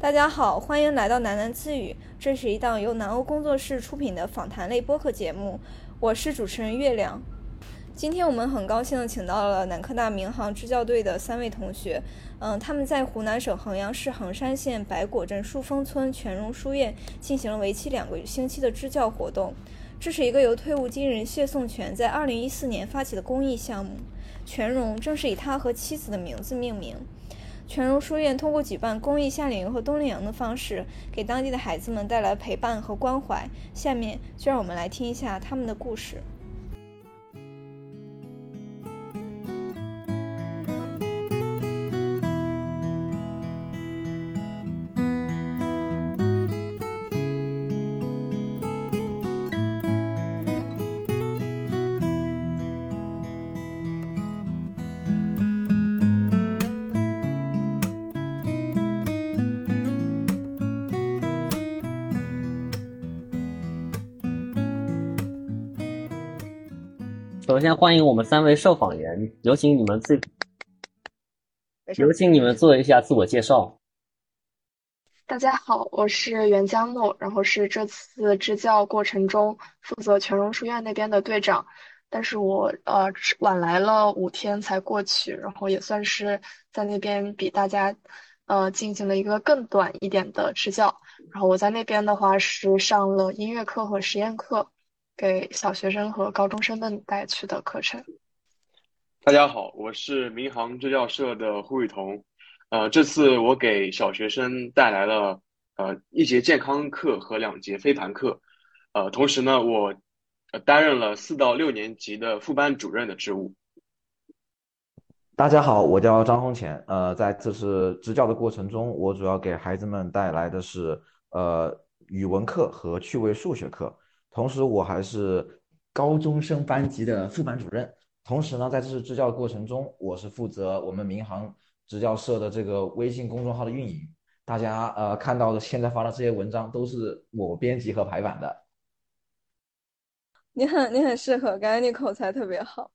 大家好，欢迎来到喃喃自语。这是一档由南欧工作室出品的访谈类播客节目，我是主持人月亮。今天我们很高兴的请到了南科大民航支教队的三位同学，嗯，他们在湖南省衡阳市衡山县白果镇树峰村全荣书院进行了为期两个星期的支教活动。这是一个由退伍军人谢颂全在2014年发起的公益项目，全荣正是以他和妻子的名字命名。全荣书院通过举办公益夏令营和冬令营的方式，给当地的孩子们带来陪伴和关怀。下面就让我们来听一下他们的故事。首先欢迎我们三位受访人，有请你们自，有请你们做一下自我介绍。大家好，我是袁江木，然后是这次支教过程中负责全荣书院那边的队长，但是我呃晚来了五天才过去，然后也算是在那边比大家呃进行了一个更短一点的支教，然后我在那边的话是上了音乐课和实验课。给小学生和高中生们带去的课程。大家好，我是民航支教社的胡雨桐。呃，这次我给小学生带来了呃一节健康课和两节飞盘课。呃，同时呢，我担任了四到六年级的副班主任的职务。大家好，我叫张红前。呃，在这次支教的过程中，我主要给孩子们带来的是呃语文课和趣味数学课。同时，我还是高中生班级的副班主任。同时呢，在这次支教过程中，我是负责我们民航支教社的这个微信公众号的运营。大家呃看到的现在发的这些文章，都是我编辑和排版的。你很你很适合，感觉你口才特别好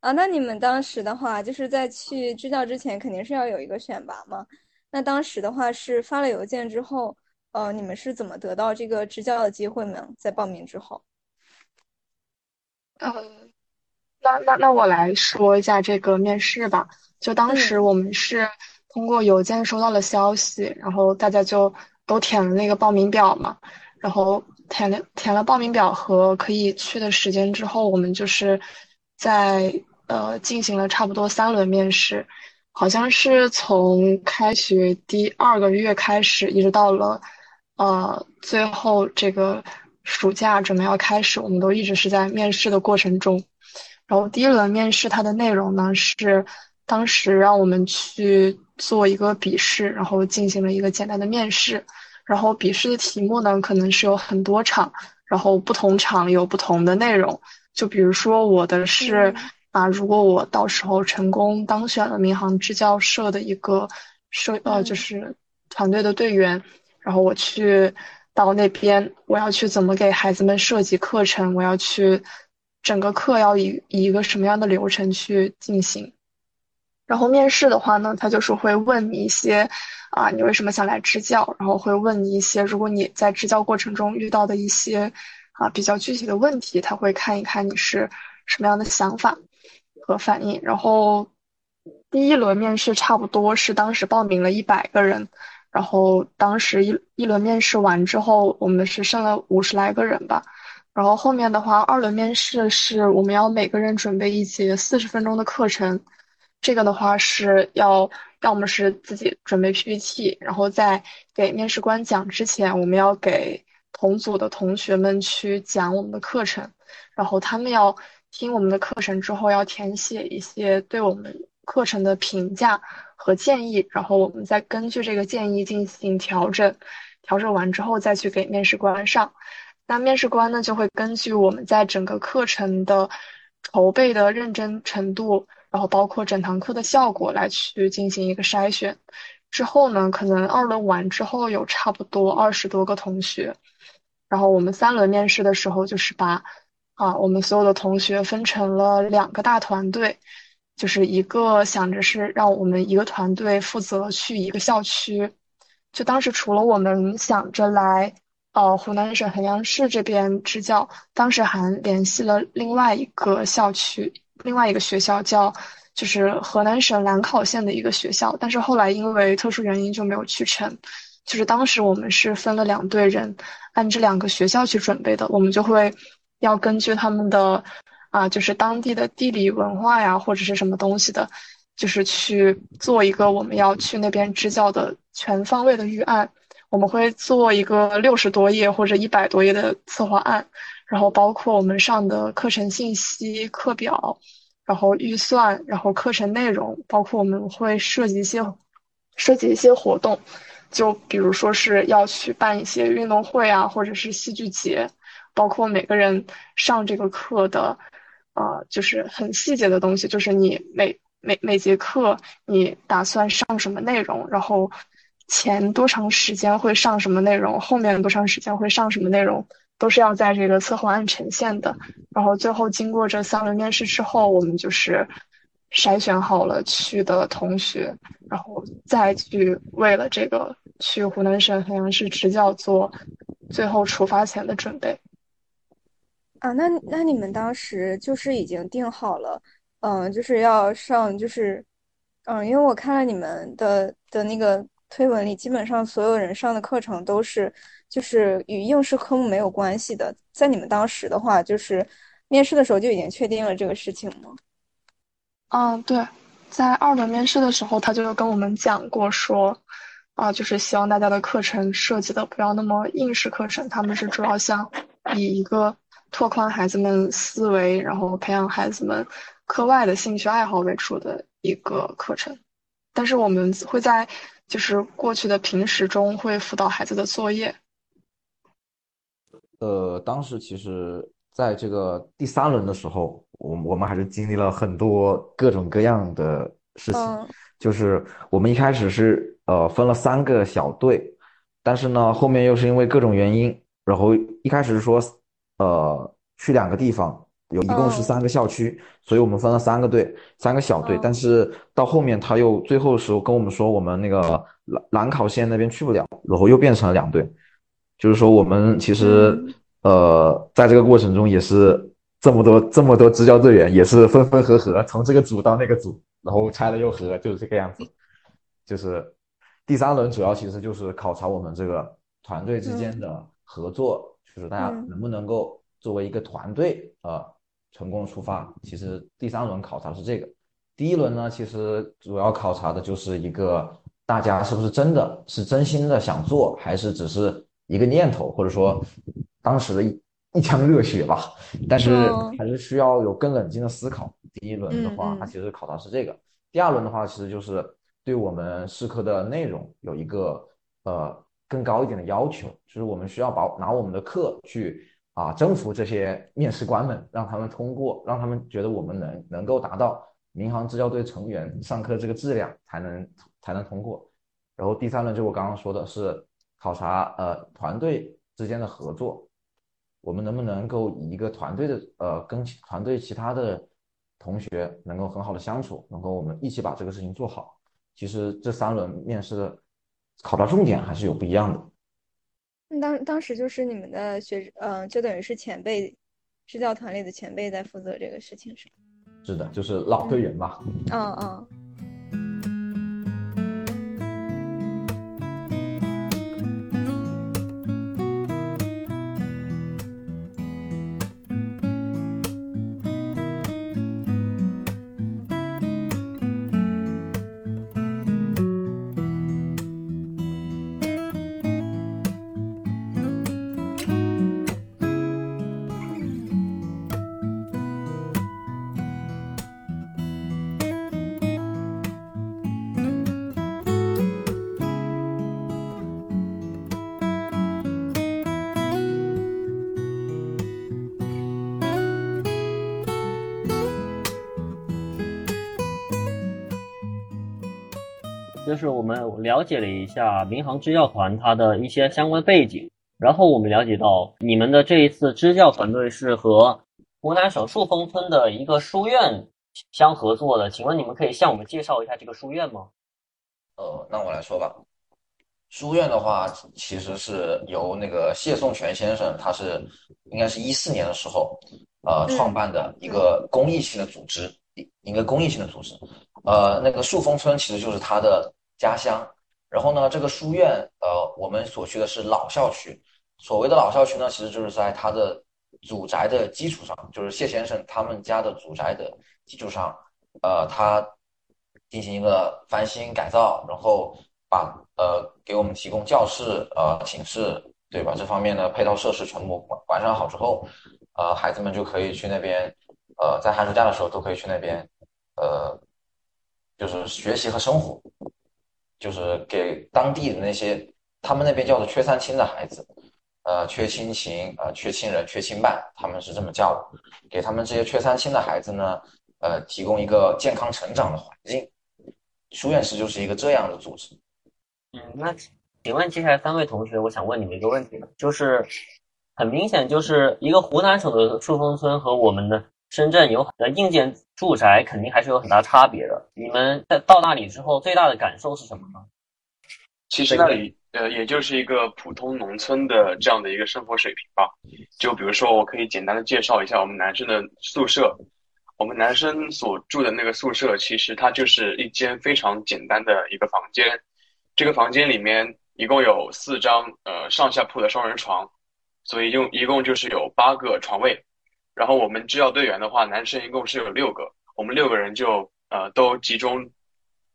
啊。那你们当时的话，就是在去支教之前，肯定是要有一个选拔嘛？那当时的话是发了邮件之后。呃，你们是怎么得到这个支教的机会呢？在报名之后，呃，那那那我来说一下这个面试吧。就当时我们是通过邮件收到了消息，然后大家就都填了那个报名表嘛。然后填了填了报名表和可以去的时间之后，我们就是在呃进行了差不多三轮面试，好像是从开学第二个月开始，一直到了。呃，最后这个暑假准备要开始，我们都一直是在面试的过程中。然后第一轮面试它的内容呢是，当时让我们去做一个笔试，然后进行了一个简单的面试。然后笔试的题目呢可能是有很多场，然后不同场有不同的内容。就比如说我的是啊，如果我到时候成功当选了民航支教社的一个社呃就是团队的队员。然后我去到那边，我要去怎么给孩子们设计课程？我要去整个课要以以一个什么样的流程去进行？然后面试的话呢，他就是会问你一些啊，你为什么想来支教？然后会问你一些，如果你在支教过程中遇到的一些啊比较具体的问题，他会看一看你是什么样的想法和反应。然后第一轮面试差不多是当时报名了一百个人。然后当时一一轮面试完之后，我们是剩了五十来个人吧。然后后面的话，二轮面试是我们要每个人准备一节四十分钟的课程。这个的话是要要么是自己准备 PPT，然后在给面试官讲之前，我们要给同组的同学们去讲我们的课程，然后他们要听我们的课程之后，要填写一些对我们课程的评价。和建议，然后我们再根据这个建议进行调整，调整完之后再去给面试官上。那面试官呢，就会根据我们在整个课程的筹备的认真程度，然后包括整堂课的效果来去进行一个筛选。之后呢，可能二轮完之后有差不多二十多个同学，然后我们三轮面试的时候就是把啊我们所有的同学分成了两个大团队。就是一个想着是让我们一个团队负责去一个校区，就当时除了我们想着来呃湖南省衡阳市这边支教，当时还联系了另外一个校区，另外一个学校叫就是河南省兰考县的一个学校，但是后来因为特殊原因就没有去成。就是当时我们是分了两队人，按这两个学校去准备的，我们就会要根据他们的啊，就是当地的地理文化呀，或者是什么东西的。就是去做一个我们要去那边支教的全方位的预案，我们会做一个六十多页或者一百多页的策划案，然后包括我们上的课程信息、课表，然后预算，然后课程内容，包括我们会设计一些设计一些活动，就比如说是要去办一些运动会啊，或者是戏剧节，包括每个人上这个课的，呃，就是很细节的东西，就是你每。每每节课你打算上什么内容？然后前多长时间会上什么内容？后面多长时间会上什么内容？都是要在这个策划案呈现的。然后最后经过这三轮面试之后，我们就是筛选好了去的同学，然后再去为了这个去湖南省衡阳市支教做最后出发前的准备。啊，那那你们当时就是已经定好了？嗯，就是要上，就是，嗯，因为我看了你们的的那个推文里，基本上所有人上的课程都是，就是与应试科目没有关系的。在你们当时的话，就是面试的时候就已经确定了这个事情吗？嗯，对，在二轮面试的时候，他就跟我们讲过说，啊，就是希望大家的课程设计的不要那么应试课程，他们是主要想以一个拓宽孩子们思维，然后培养孩子们。课外的兴趣爱好为主的一个课程，但是我们会在就是过去的平时中会辅导孩子的作业。呃，当时其实在这个第三轮的时候，我我们还是经历了很多各种各样的事情。就是我们一开始是呃分了三个小队，但是呢后面又是因为各种原因，然后一开始是说呃去两个地方。有一共是三个校区，所以我们分了三个队，三个小队。但是到后面他又最后的时候跟我们说，我们那个兰兰考县那边去不了，然后又变成了两队。就是说我们其实呃在这个过程中也是这么多这么多支教队员也是分分合合，从这个组到那个组，然后拆了又合，就是这个样子。就是第三轮主要其实就是考察我们这个团队之间的合作，就是大家能不能够作为一个团队呃。成功出发，其实第三轮考察是这个，第一轮呢，其实主要考察的就是一个大家是不是真的是真心的想做，还是只是一个念头，或者说当时的一一腔热血吧。但是还是需要有更冷静的思考。第一轮的话，它其实考察是这个，第二轮的话，其实就是对我们试课的内容有一个呃更高一点的要求，就是我们需要把拿我们的课去。啊，征服这些面试官们，让他们通过，让他们觉得我们能能够达到民航支教队成员上课这个质量，才能才能通过。然后第三轮就我刚刚说的是考察呃团队之间的合作，我们能不能够以一个团队的呃跟团队其他的同学能够很好的相处，能够我们一起把这个事情做好。其实这三轮面试的考察重点还是有不一样的。当当时就是你们的学，嗯，就等于是前辈，支教团里的前辈在负责这个事情，是吗？是的，就是老队员吧。嗯嗯。就是我们了解了一下民航支教团它的一些相关背景，然后我们了解到你们的这一次支教团队是和湖南省树峰村的一个书院相合作的，请问你们可以向我们介绍一下这个书院吗？呃，那我来说吧。书院的话，其实是由那个谢颂全先生，他是应该是一四年的时候，呃，创办的一个公益性的组织，一一个公益性的组织。呃，那个树峰村其实就是他的家乡。然后呢，这个书院，呃，我们所去的是老校区。所谓的老校区呢，其实就是在他的祖宅的基础上，就是谢先生他们家的祖宅的基础上，呃，他进行一个翻新改造，然后把呃给我们提供教室、呃寝室，对吧？这方面的配套设施全部完完善好之后，呃，孩子们就可以去那边，呃，在寒暑假的时候都可以去那边，呃，就是学习和生活，就是给当地的那些他们那边叫做缺三亲的孩子。呃，缺亲情，呃，缺亲人，缺亲伴，他们是这么叫的。给他们这些缺三亲的孩子呢，呃，提供一个健康成长的环境。书院式就是一个这样的组织。嗯，那请问接下来三位同学，我想问你们一个问题，就是很明显，就是一个湖南省的树峰村和我们的深圳有很多硬件住宅肯定还是有很大差别的。你们在到那里之后，最大的感受是什么呢？其实那里。呃，也就是一个普通农村的这样的一个生活水平吧。就比如说，我可以简单的介绍一下我们男生的宿舍。我们男生所住的那个宿舍，其实它就是一间非常简单的一个房间。这个房间里面一共有四张呃上下铺的双人床，所以用一共就是有八个床位。然后我们支教队员的话，男生一共是有六个，我们六个人就呃都集中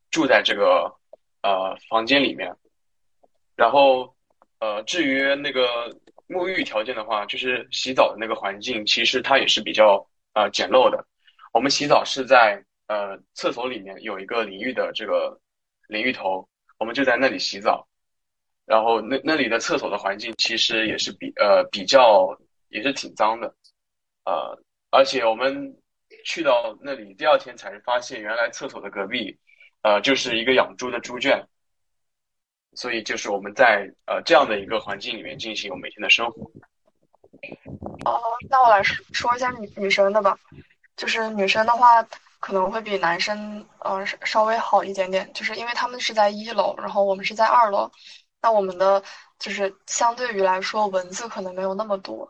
住在这个呃房间里面。然后，呃，至于那个沐浴条件的话，就是洗澡的那个环境，其实它也是比较呃简陋的。我们洗澡是在呃厕所里面有一个淋浴的这个淋浴头，我们就在那里洗澡。然后那那里的厕所的环境其实也是比呃比较也是挺脏的，呃，而且我们去到那里第二天才发现，原来厕所的隔壁，呃，就是一个养猪的猪圈。所以就是我们在呃这样的一个环境里面进行我每天的生活。哦，那我来说说一下女女生的吧，就是女生的话可能会比男生呃稍微好一点点，就是因为他们是在一楼，然后我们是在二楼，那我们的就是相对于来说蚊子可能没有那么多。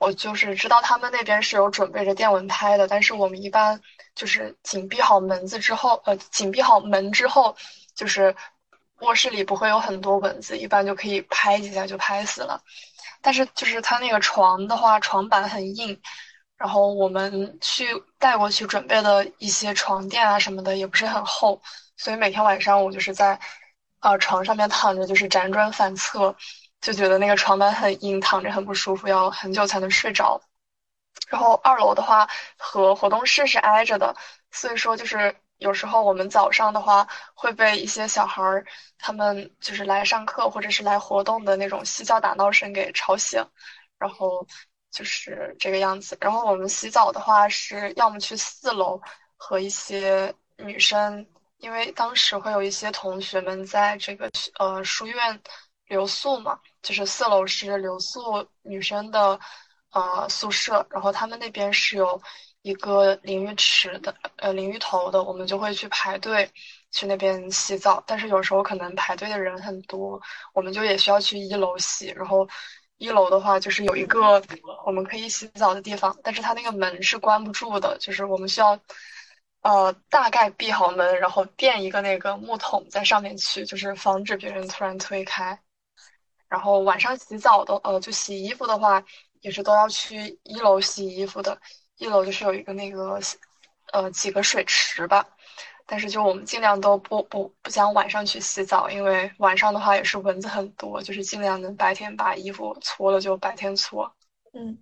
我就是知道他们那边是有准备着电蚊拍的，但是我们一般就是紧闭好门子之后，呃紧闭好门之后就是。卧室里不会有很多蚊子，一般就可以拍几下就拍死了。但是就是它那个床的话，床板很硬，然后我们去带过去准备的一些床垫啊什么的也不是很厚，所以每天晚上我就是在，呃床上面躺着，就是辗转反侧，就觉得那个床板很硬，躺着很不舒服，要很久才能睡着。然后二楼的话和活动室是挨着的，所以说就是。有时候我们早上的话会被一些小孩儿，他们就是来上课或者是来活动的那种嬉笑打闹声给吵醒，然后就是这个样子。然后我们洗澡的话是要么去四楼和一些女生，因为当时会有一些同学们在这个呃书院留宿嘛，就是四楼是留宿女生的呃宿舍，然后他们那边是有。一个淋浴池的，呃，淋浴头的，我们就会去排队去那边洗澡。但是有时候可能排队的人很多，我们就也需要去一楼洗。然后一楼的话就是有一个我们可以洗澡的地方，但是它那个门是关不住的，就是我们需要呃大概闭好门，然后垫一个那个木桶在上面去，就是防止别人突然推开。然后晚上洗澡的，呃，就洗衣服的话，也是都要去一楼洗衣服的。一楼就是有一个那个，呃，几个水池吧，但是就我们尽量都不不不想晚上去洗澡，因为晚上的话也是蚊子很多，就是尽量能白天把衣服搓了就白天搓，嗯，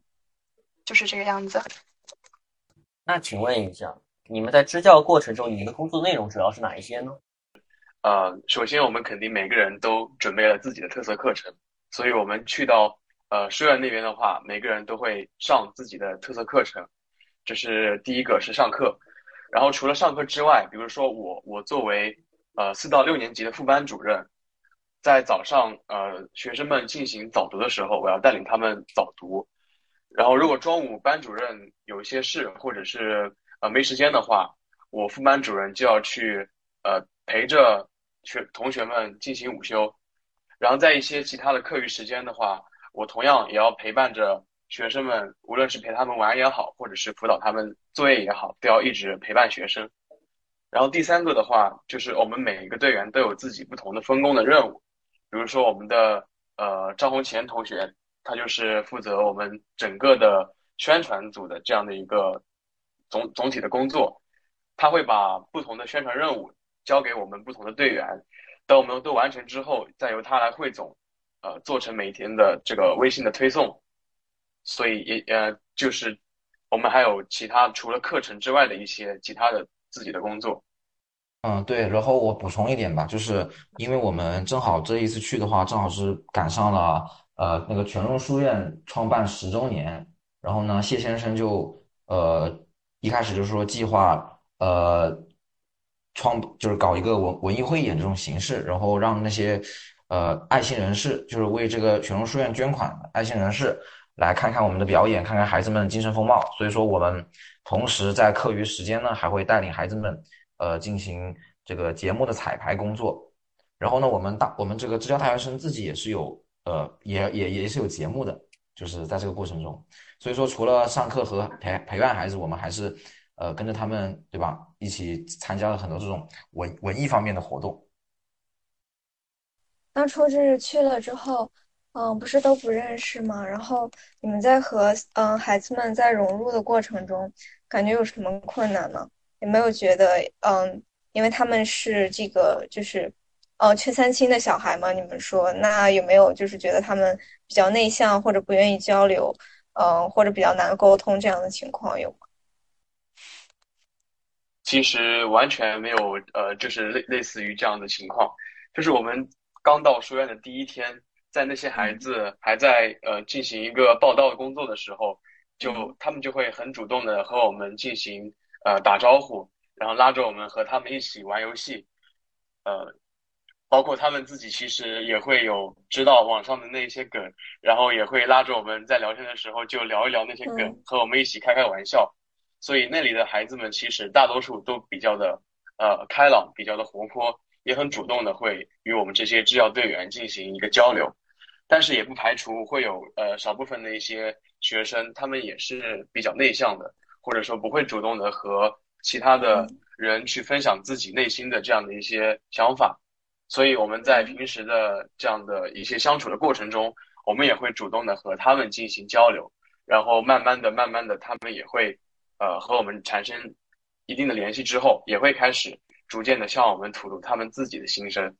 就是这个样子。那请问一下，你们在支教过程中，你们的工作内容主要是哪一些呢？呃，首先我们肯定每个人都准备了自己的特色课程，所以我们去到呃书院那边的话，每个人都会上自己的特色课程。这是第一个是上课，然后除了上课之外，比如说我我作为呃四到六年级的副班主任，在早上呃学生们进行早读的时候，我要带领他们早读。然后如果中午班主任有一些事或者是呃没时间的话，我副班主任就要去呃陪着学同学们进行午休。然后在一些其他的课余时间的话，我同样也要陪伴着学生们，无论是陪他们玩也好，或者是辅导他们作业也好，都要一直陪伴学生。然后第三个的话，就是我们每一个队员都有自己不同的分工的任务，比如说我们的呃张红前同学，他就是负责我们整个的宣传组的这样的一个总总体的工作，他会把不同的宣传任务交给我们不同的队员。等我们都完成之后，再由他来汇总，呃，做成每天的这个微信的推送。所以也呃，就是我们还有其他除了课程之外的一些其他的自己的工作。嗯，对。然后我补充一点吧，就是因为我们正好这一次去的话，正好是赶上了呃那个全龙书院创办十周年。然后呢，谢先生就呃一开始就说计划呃。创就是搞一个文文艺汇演这种形式，然后让那些呃爱心人士，就是为这个全龙书院捐款的爱心人士来看看我们的表演，看看孩子们的精神风貌。所以说，我们同时在课余时间呢，还会带领孩子们呃进行这个节目的彩排工作。然后呢，我们大我们这个支教大学生自己也是有呃也也也是有节目的，就是在这个过程中。所以说，除了上课和陪陪伴孩子，我们还是。呃，跟着他们，对吧？一起参加了很多这种文文艺方面的活动。当初就是去了之后，嗯，不是都不认识吗？然后你们在和嗯孩子们在融入的过程中，感觉有什么困难吗？有没有觉得嗯，因为他们是这个就是呃缺三亲的小孩嘛？你们说，那有没有就是觉得他们比较内向，或者不愿意交流，嗯，或者比较难沟通这样的情况有吗？其实完全没有，呃，就是类类似于这样的情况，就是我们刚到书院的第一天，在那些孩子还在呃进行一个报道工作的时候，就他们就会很主动的和我们进行呃打招呼，然后拉着我们和他们一起玩游戏，呃，包括他们自己其实也会有知道网上的那些梗，然后也会拉着我们在聊天的时候就聊一聊那些梗，和我们一起开开玩笑。所以那里的孩子们其实大多数都比较的呃开朗，比较的活泼，也很主动的会与我们这些支教队员进行一个交流。但是也不排除会有呃少部分的一些学生，他们也是比较内向的，或者说不会主动的和其他的人去分享自己内心的这样的一些想法。所以我们在平时的这样的一些相处的过程中，我们也会主动的和他们进行交流，然后慢慢的、慢慢的，他们也会。呃，和我们产生一定的联系之后，也会开始逐渐的向我们吐露他们自己的心声，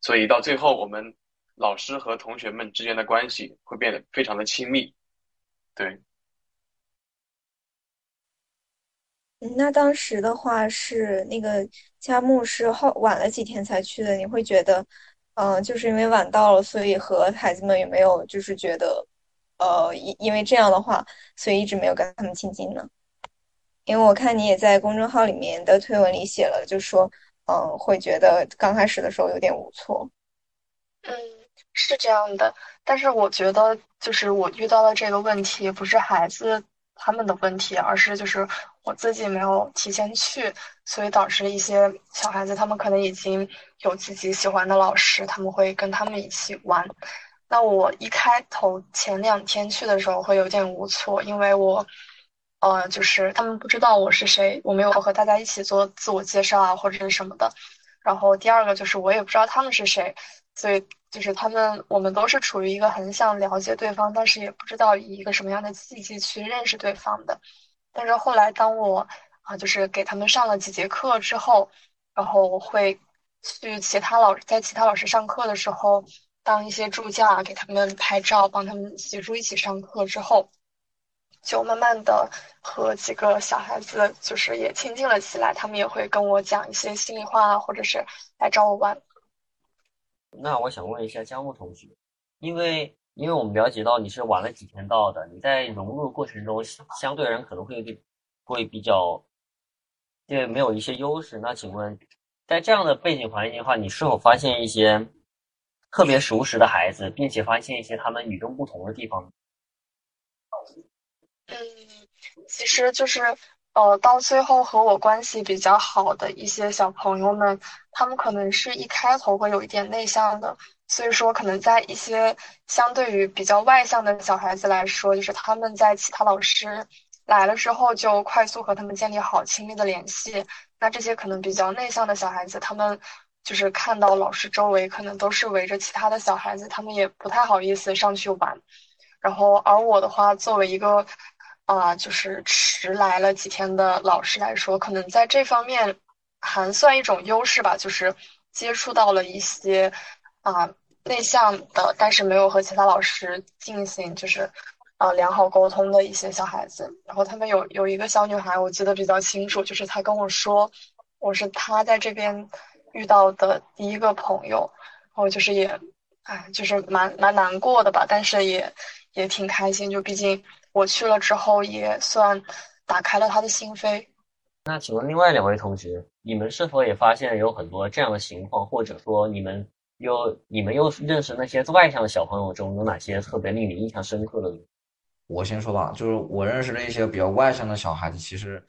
所以到最后，我们老师和同学们之间的关系会变得非常的亲密。对。那当时的话是那个佳木是后晚了几天才去的，你会觉得，嗯，就是因为晚到了，所以和孩子们有没有就是觉得，呃，因因为这样的话，所以一直没有跟他们亲近呢？因为我看你也在公众号里面的推文里写了，就说，嗯，会觉得刚开始的时候有点无措。嗯，是这样的，但是我觉得就是我遇到的这个问题不是孩子他们的问题，而是就是我自己没有提前去，所以导致一些小孩子他们可能已经有自己喜欢的老师，他们会跟他们一起玩。那我一开头前两天去的时候会有点无措，因为我。呃，就是他们不知道我是谁，我没有和大家一起做自我介绍啊，或者是什么的。然后第二个就是我也不知道他们是谁，所以就是他们我们都是处于一个很想了解对方，但是也不知道以一个什么样的契机去认识对方的。但是后来当我啊，就是给他们上了几节课之后，然后我会去其他老师在其他老师上课的时候当一些助教啊，给他们拍照，帮他们协助一起上课之后。就慢慢的和几个小孩子就是也亲近了起来，他们也会跟我讲一些心里话，或者是来找我玩。那我想问一下江木同学，因为因为我们了解到你是晚了几天到的，你在融入过程中相对人可能会会比较，因为没有一些优势。那请问，在这样的背景环境的话，你是否发现一些特别熟识的孩子，并且发现一些他们与众不同的地方？嗯，其实就是，呃，到最后和我关系比较好的一些小朋友们，他们可能是一开头会有一点内向的，所以说可能在一些相对于比较外向的小孩子来说，就是他们在其他老师来了之后就快速和他们建立好亲密的联系。那这些可能比较内向的小孩子，他们就是看到老师周围可能都是围着其他的小孩子，他们也不太好意思上去玩。然后而我的话，作为一个啊，就是迟来了几天的老师来说，可能在这方面还算一种优势吧，就是接触到了一些啊内向的，但是没有和其他老师进行就是啊良好沟通的一些小孩子。然后他们有有一个小女孩，我记得比较清楚，就是她跟我说，我是她在这边遇到的第一个朋友，然后就是也哎，就是蛮蛮难过的吧，但是也也挺开心，就毕竟。我去了之后，也算打开了他的心扉。那请问另外两位同学，你们是否也发现有很多这样的情况，或者说你们又你们又认识那些外向的小朋友中，有哪些特别令你印象深刻的？我先说吧，就是我认识的一些比较外向的小孩子，其实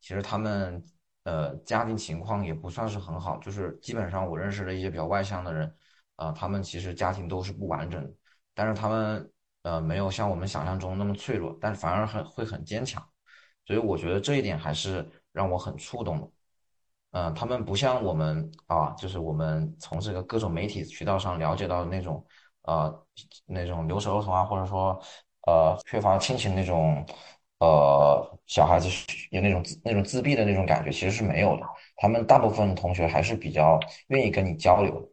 其实他们呃家庭情况也不算是很好，就是基本上我认识的一些比较外向的人，啊，他们其实家庭都是不完整的，但是他们。呃，没有像我们想象中那么脆弱，但反而很会很坚强，所以我觉得这一点还是让我很触动的。嗯，他们不像我们啊，就是我们从这个各种媒体渠道上了解到的那种，呃，那种留守儿童啊，或者说呃缺乏亲情那种，呃小孩子有那种那种自闭的那种感觉，其实是没有的。他们大部分同学还是比较愿意跟你交流。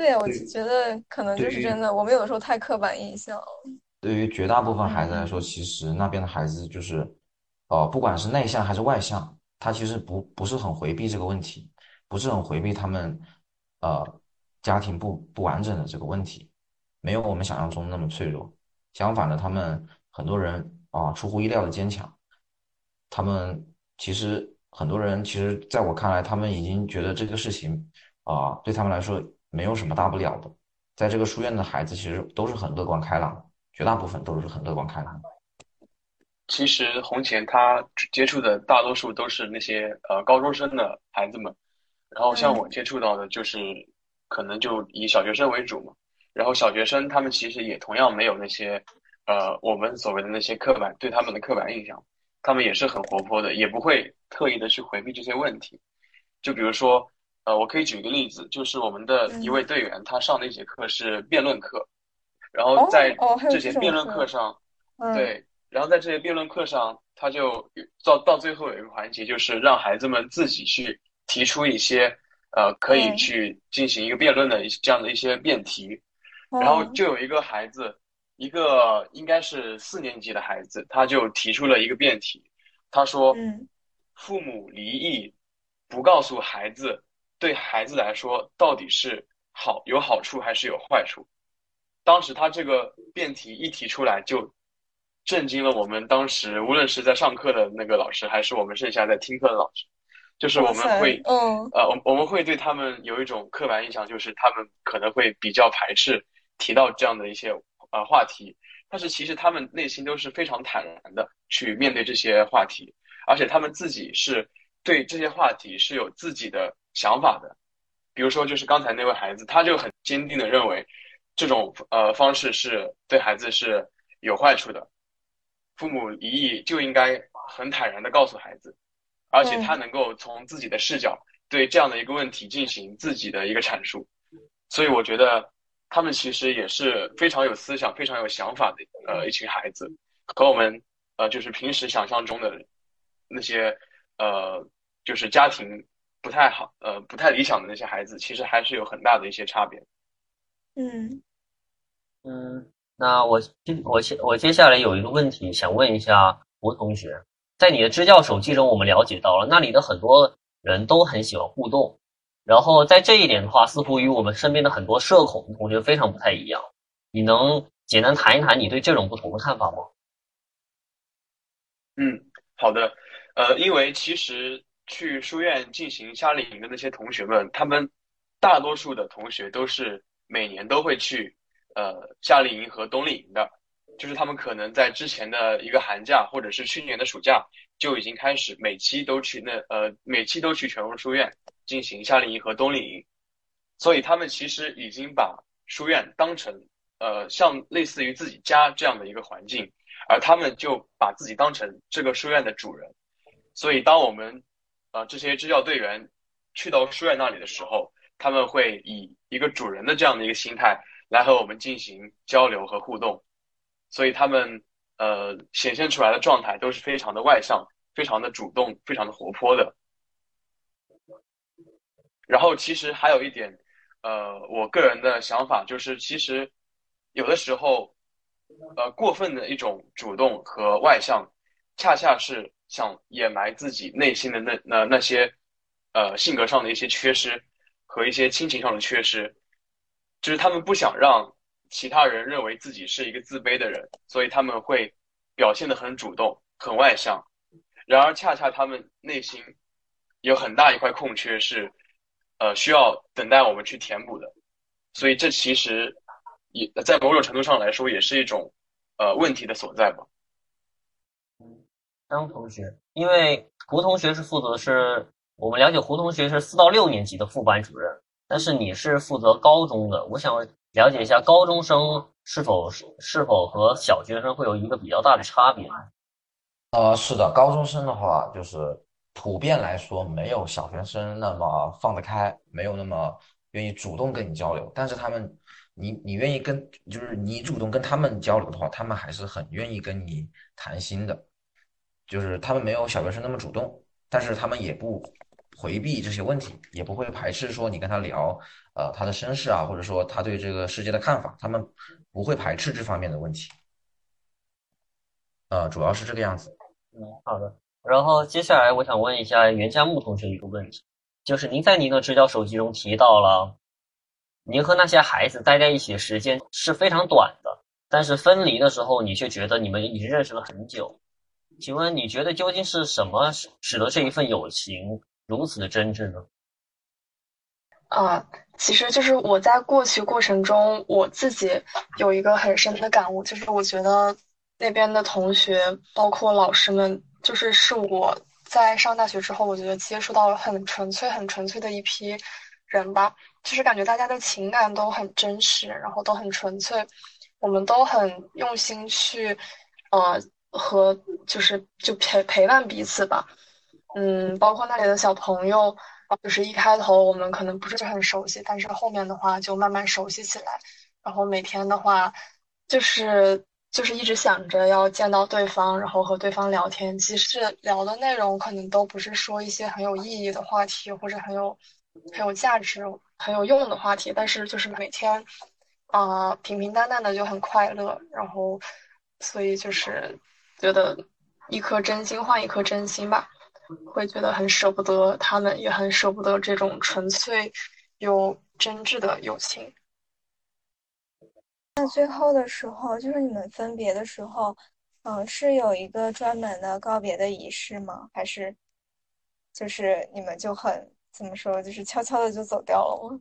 对，我觉得可能就是真的，我们有的时候太刻板印象了。对于绝大部分孩子来说，其实那边的孩子就是，呃，不管是内向还是外向，他其实不不是很回避这个问题，不是很回避他们，呃，家庭不不完整的这个问题，没有我们想象中那么脆弱。相反的，他们很多人啊，出乎意料的坚强。他们其实很多人，其实在我看来，他们已经觉得这个事情啊，对他们来说。没有什么大不了的，在这个书院的孩子其实都是很乐观开朗，绝大部分都是很乐观开朗。其实红前他接触的大多数都是那些呃高中生的孩子们，然后像我接触到的就是可能就以小学生为主嘛。然后小学生他们其实也同样没有那些呃我们所谓的那些刻板对他们的刻板印象，他们也是很活泼的，也不会特意的去回避这些问题。就比如说。呃，我可以举一个例子，就是我们的一位队员，他上的一节课是辩论课，然后在这节辩论课上，对，然后在这些辩论课上，他就到到最后有一个环节，就是让孩子们自己去提出一些呃可以去进行一个辩论的这样的一些辩题，然后就有一个孩子，一个应该是四年级的孩子，他就提出了一个辩题，他说，父母离异不告诉孩子。对孩子来说，到底是好有好处还是有坏处？当时他这个辩题一提出来，就震惊了我们当时无论是在上课的那个老师，还是我们剩下在听课的老师。就是我们会，嗯，呃，我我们会对他们有一种刻板印象，就是他们可能会比较排斥提到这样的一些呃话题。但是其实他们内心都是非常坦然的去面对这些话题，而且他们自己是对这些话题是有自己的。想法的，比如说就是刚才那位孩子，他就很坚定的认为，这种呃方式是对孩子是有坏处的，父母离异就应该很坦然的告诉孩子，而且他能够从自己的视角对这样的一个问题进行自己的一个阐述，所以我觉得他们其实也是非常有思想、非常有想法的呃一群孩子，和我们呃就是平时想象中的那些呃就是家庭。不太好，呃，不太理想的那些孩子，其实还是有很大的一些差别。嗯嗯，那我接我接我接下来有一个问题想问一下胡同学，在你的支教手记中，我们了解到了那里的很多人都很喜欢互动，然后在这一点的话，似乎与我们身边的很多社恐同学非常不太一样。你能简单谈一谈你对这种不同的看法吗？嗯，好的，呃，因为其实。去书院进行夏令营的那些同学们，他们大多数的同学都是每年都会去呃夏令营和冬令营的，就是他们可能在之前的一个寒假或者是去年的暑假就已经开始每期都去那呃每期都去全荣书院进行夏令营和冬令营，所以他们其实已经把书院当成呃像类似于自己家这样的一个环境，而他们就把自己当成这个书院的主人。所以当我们呃这些支教队员去到书院那里的时候，他们会以一个主人的这样的一个心态来和我们进行交流和互动，所以他们呃显现出来的状态都是非常的外向、非常的主动、非常的活泼的。然后其实还有一点，呃，我个人的想法就是，其实有的时候，呃，过分的一种主动和外向，恰恰是想掩埋自己内心的那那那些，呃，性格上的一些缺失。和一些亲情上的缺失，就是他们不想让其他人认为自己是一个自卑的人，所以他们会表现得很主动、很外向。然而，恰恰他们内心有很大一块空缺是，呃，需要等待我们去填补的。所以，这其实也在某种程度上来说，也是一种呃问题的所在吧。张同学，因为胡同学是负责是。我们了解胡同学是四到六年级的副班主任，但是你是负责高中的，我想了解一下高中生是否是否和小学生会有一个比较大的差别？呃，是的，高中生的话，就是普遍来说没有小学生那么放得开，没有那么愿意主动跟你交流。但是他们，你你愿意跟，就是你主动跟他们交流的话，他们还是很愿意跟你谈心的。就是他们没有小学生那么主动，但是他们也不。回避这些问题，也不会排斥说你跟他聊，呃，他的身世啊，或者说他对这个世界的看法，他们不会排斥这方面的问题。呃，主要是这个样子。嗯，好的。然后接下来我想问一下袁佳木同学一个问题，就是您在您的支教手机中提到了，您和那些孩子待在一起的时间是非常短的，但是分离的时候，你却觉得你们已经认识了很久。请问你觉得究竟是什么使得这一份友情？如此的真挚呢？啊，其实就是我在过去过程中，我自己有一个很深的感悟，就是我觉得那边的同学，包括老师们，就是是我在上大学之后，我觉得接触到了很纯粹、很纯粹的一批人吧。就是感觉大家的情感都很真实，然后都很纯粹，我们都很用心去，呃，和就是就陪陪伴彼此吧。嗯，包括那里的小朋友，就是一开头我们可能不是很熟悉，但是后面的话就慢慢熟悉起来。然后每天的话，就是就是一直想着要见到对方，然后和对方聊天。即使聊的内容可能都不是说一些很有意义的话题，或者很有很有价值、很有用的话题，但是就是每天啊平平淡淡的就很快乐。然后，所以就是觉得一颗真心换一颗真心吧。会觉得很舍不得他们，也很舍不得这种纯粹又真挚的友情。那最后的时候，就是你们分别的时候，嗯，是有一个专门的告别的仪式吗？还是就是你们就很怎么说，就是悄悄的就走掉了吗？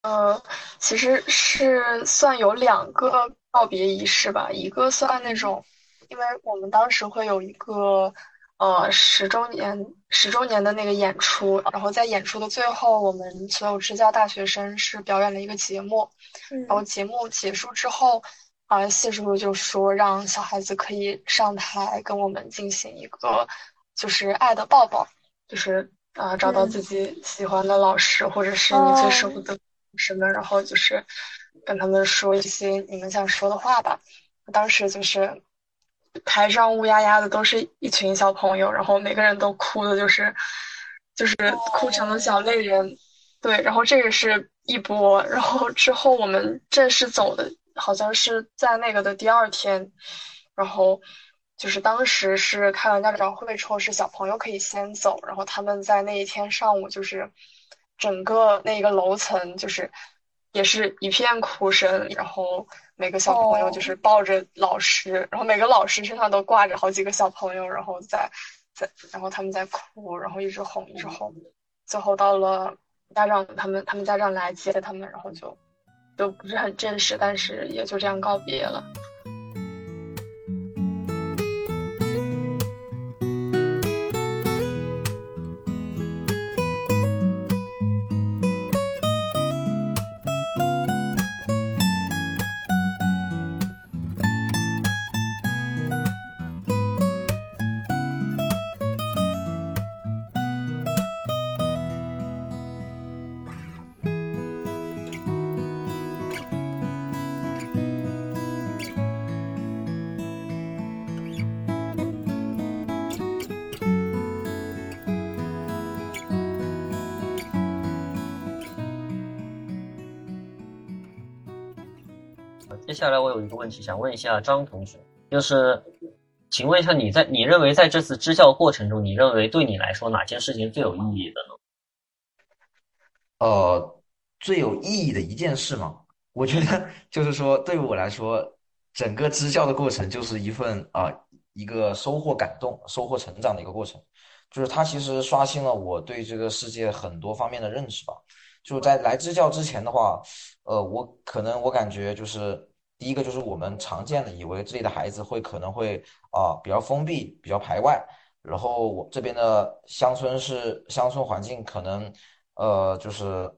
呃，其实是算有两个告别仪式吧，一个算那种。因为我们当时会有一个呃十周年十周年的那个演出，然后在演出的最后，我们所有支教大学生是表演了一个节目，然后节目结束之后，啊谢叔叔就说让小孩子可以上台跟我们进行一个就是爱的抱抱，就是啊找到自己喜欢的老师或者是你最舍不得什么，然后就是跟他们说一些你们想说的话吧。当时就是。台上乌压压的都是一群小朋友，然后每个人都哭的，就是就是哭成了小泪人。对，然后这个是一波，然后之后我们正式走的，好像是在那个的第二天，然后就是当时是开完家长会之后，是小朋友可以先走，然后他们在那一天上午就是整个那个楼层就是也是一片哭声，然后。每个小朋友就是抱着老师，然后每个老师身上都挂着好几个小朋友，然后在在，然后他们在哭，然后一直哄，一直哄，最后到了家长他们，他们家长来接他们，然后就就不是很正式，但是也就这样告别了。接下来我有一个问题想问一下张同学，就是，请问一下你在你认为在这次支教过程中，你认为对你来说哪件事情最有意义的呢？呃，最有意义的一件事嘛？我觉得就是说，对于我来说，整个支教的过程就是一份啊一个收获感动、收获成长的一个过程。就是它其实刷新了我对这个世界很多方面的认识吧。就在来支教之前的话，呃，我可能我感觉就是第一个就是我们常见的以为这里的孩子会可能会啊比较封闭、比较排外，然后我这边的乡村是乡村环境可能呃就是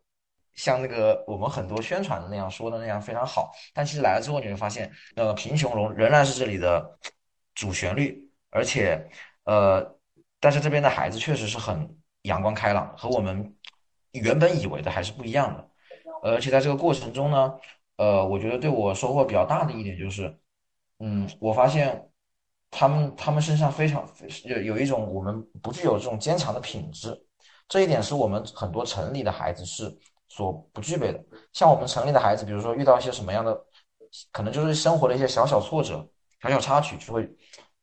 像那个我们很多宣传的那样说的那样非常好，但其实来了之后你会发现，呃，贫穷仍仍然是这里的主旋律，而且呃，但是这边的孩子确实是很阳光开朗，和我们。原本以为的还是不一样的，而且在这个过程中呢，呃，我觉得对我收获比较大的一点就是，嗯，我发现他们他们身上非常有有一种我们不具有这种坚强的品质，这一点是我们很多城里的孩子是所不具备的。像我们城里的孩子，比如说遇到一些什么样的，可能就是生活的一些小小挫折、小小插曲，就会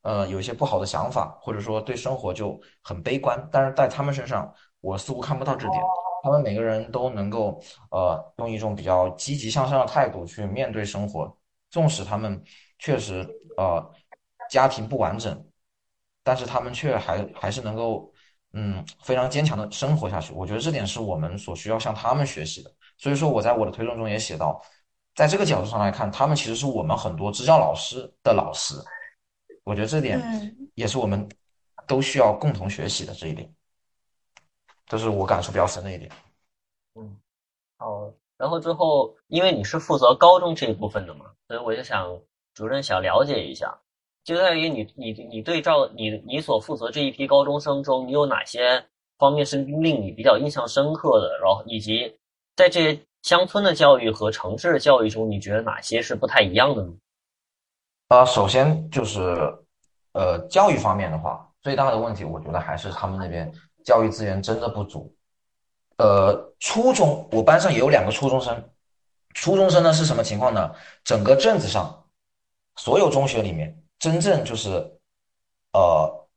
呃有一些不好的想法，或者说对生活就很悲观。但是在他们身上，我似乎看不到这点。他们每个人都能够，呃，用一种比较积极向上的态度去面对生活，纵使他们确实，呃，家庭不完整，但是他们却还还是能够，嗯，非常坚强的生活下去。我觉得这点是我们所需要向他们学习的。所以说，我在我的推论中也写到，在这个角度上来看，他们其实是我们很多支教老师的老师。我觉得这点也是我们都需要共同学习的这一点。这是我感触比较深的一点。嗯，好。然后之后，因为你是负责高中这一部分的嘛，所以我就想主任想了解一下，就在于你你你对照你你所负责这一批高中生中，你有哪些方面是令你比较印象深刻的？然后以及在这些乡村的教育和城市的教育中，你觉得哪些是不太一样的呢？呃，首先就是呃教育方面的话，最大的问题，我觉得还是他们那边。教育资源真的不足，呃，初中我班上也有两个初中生，初中生呢是什么情况呢？整个镇子上所有中学里面，真正就是呃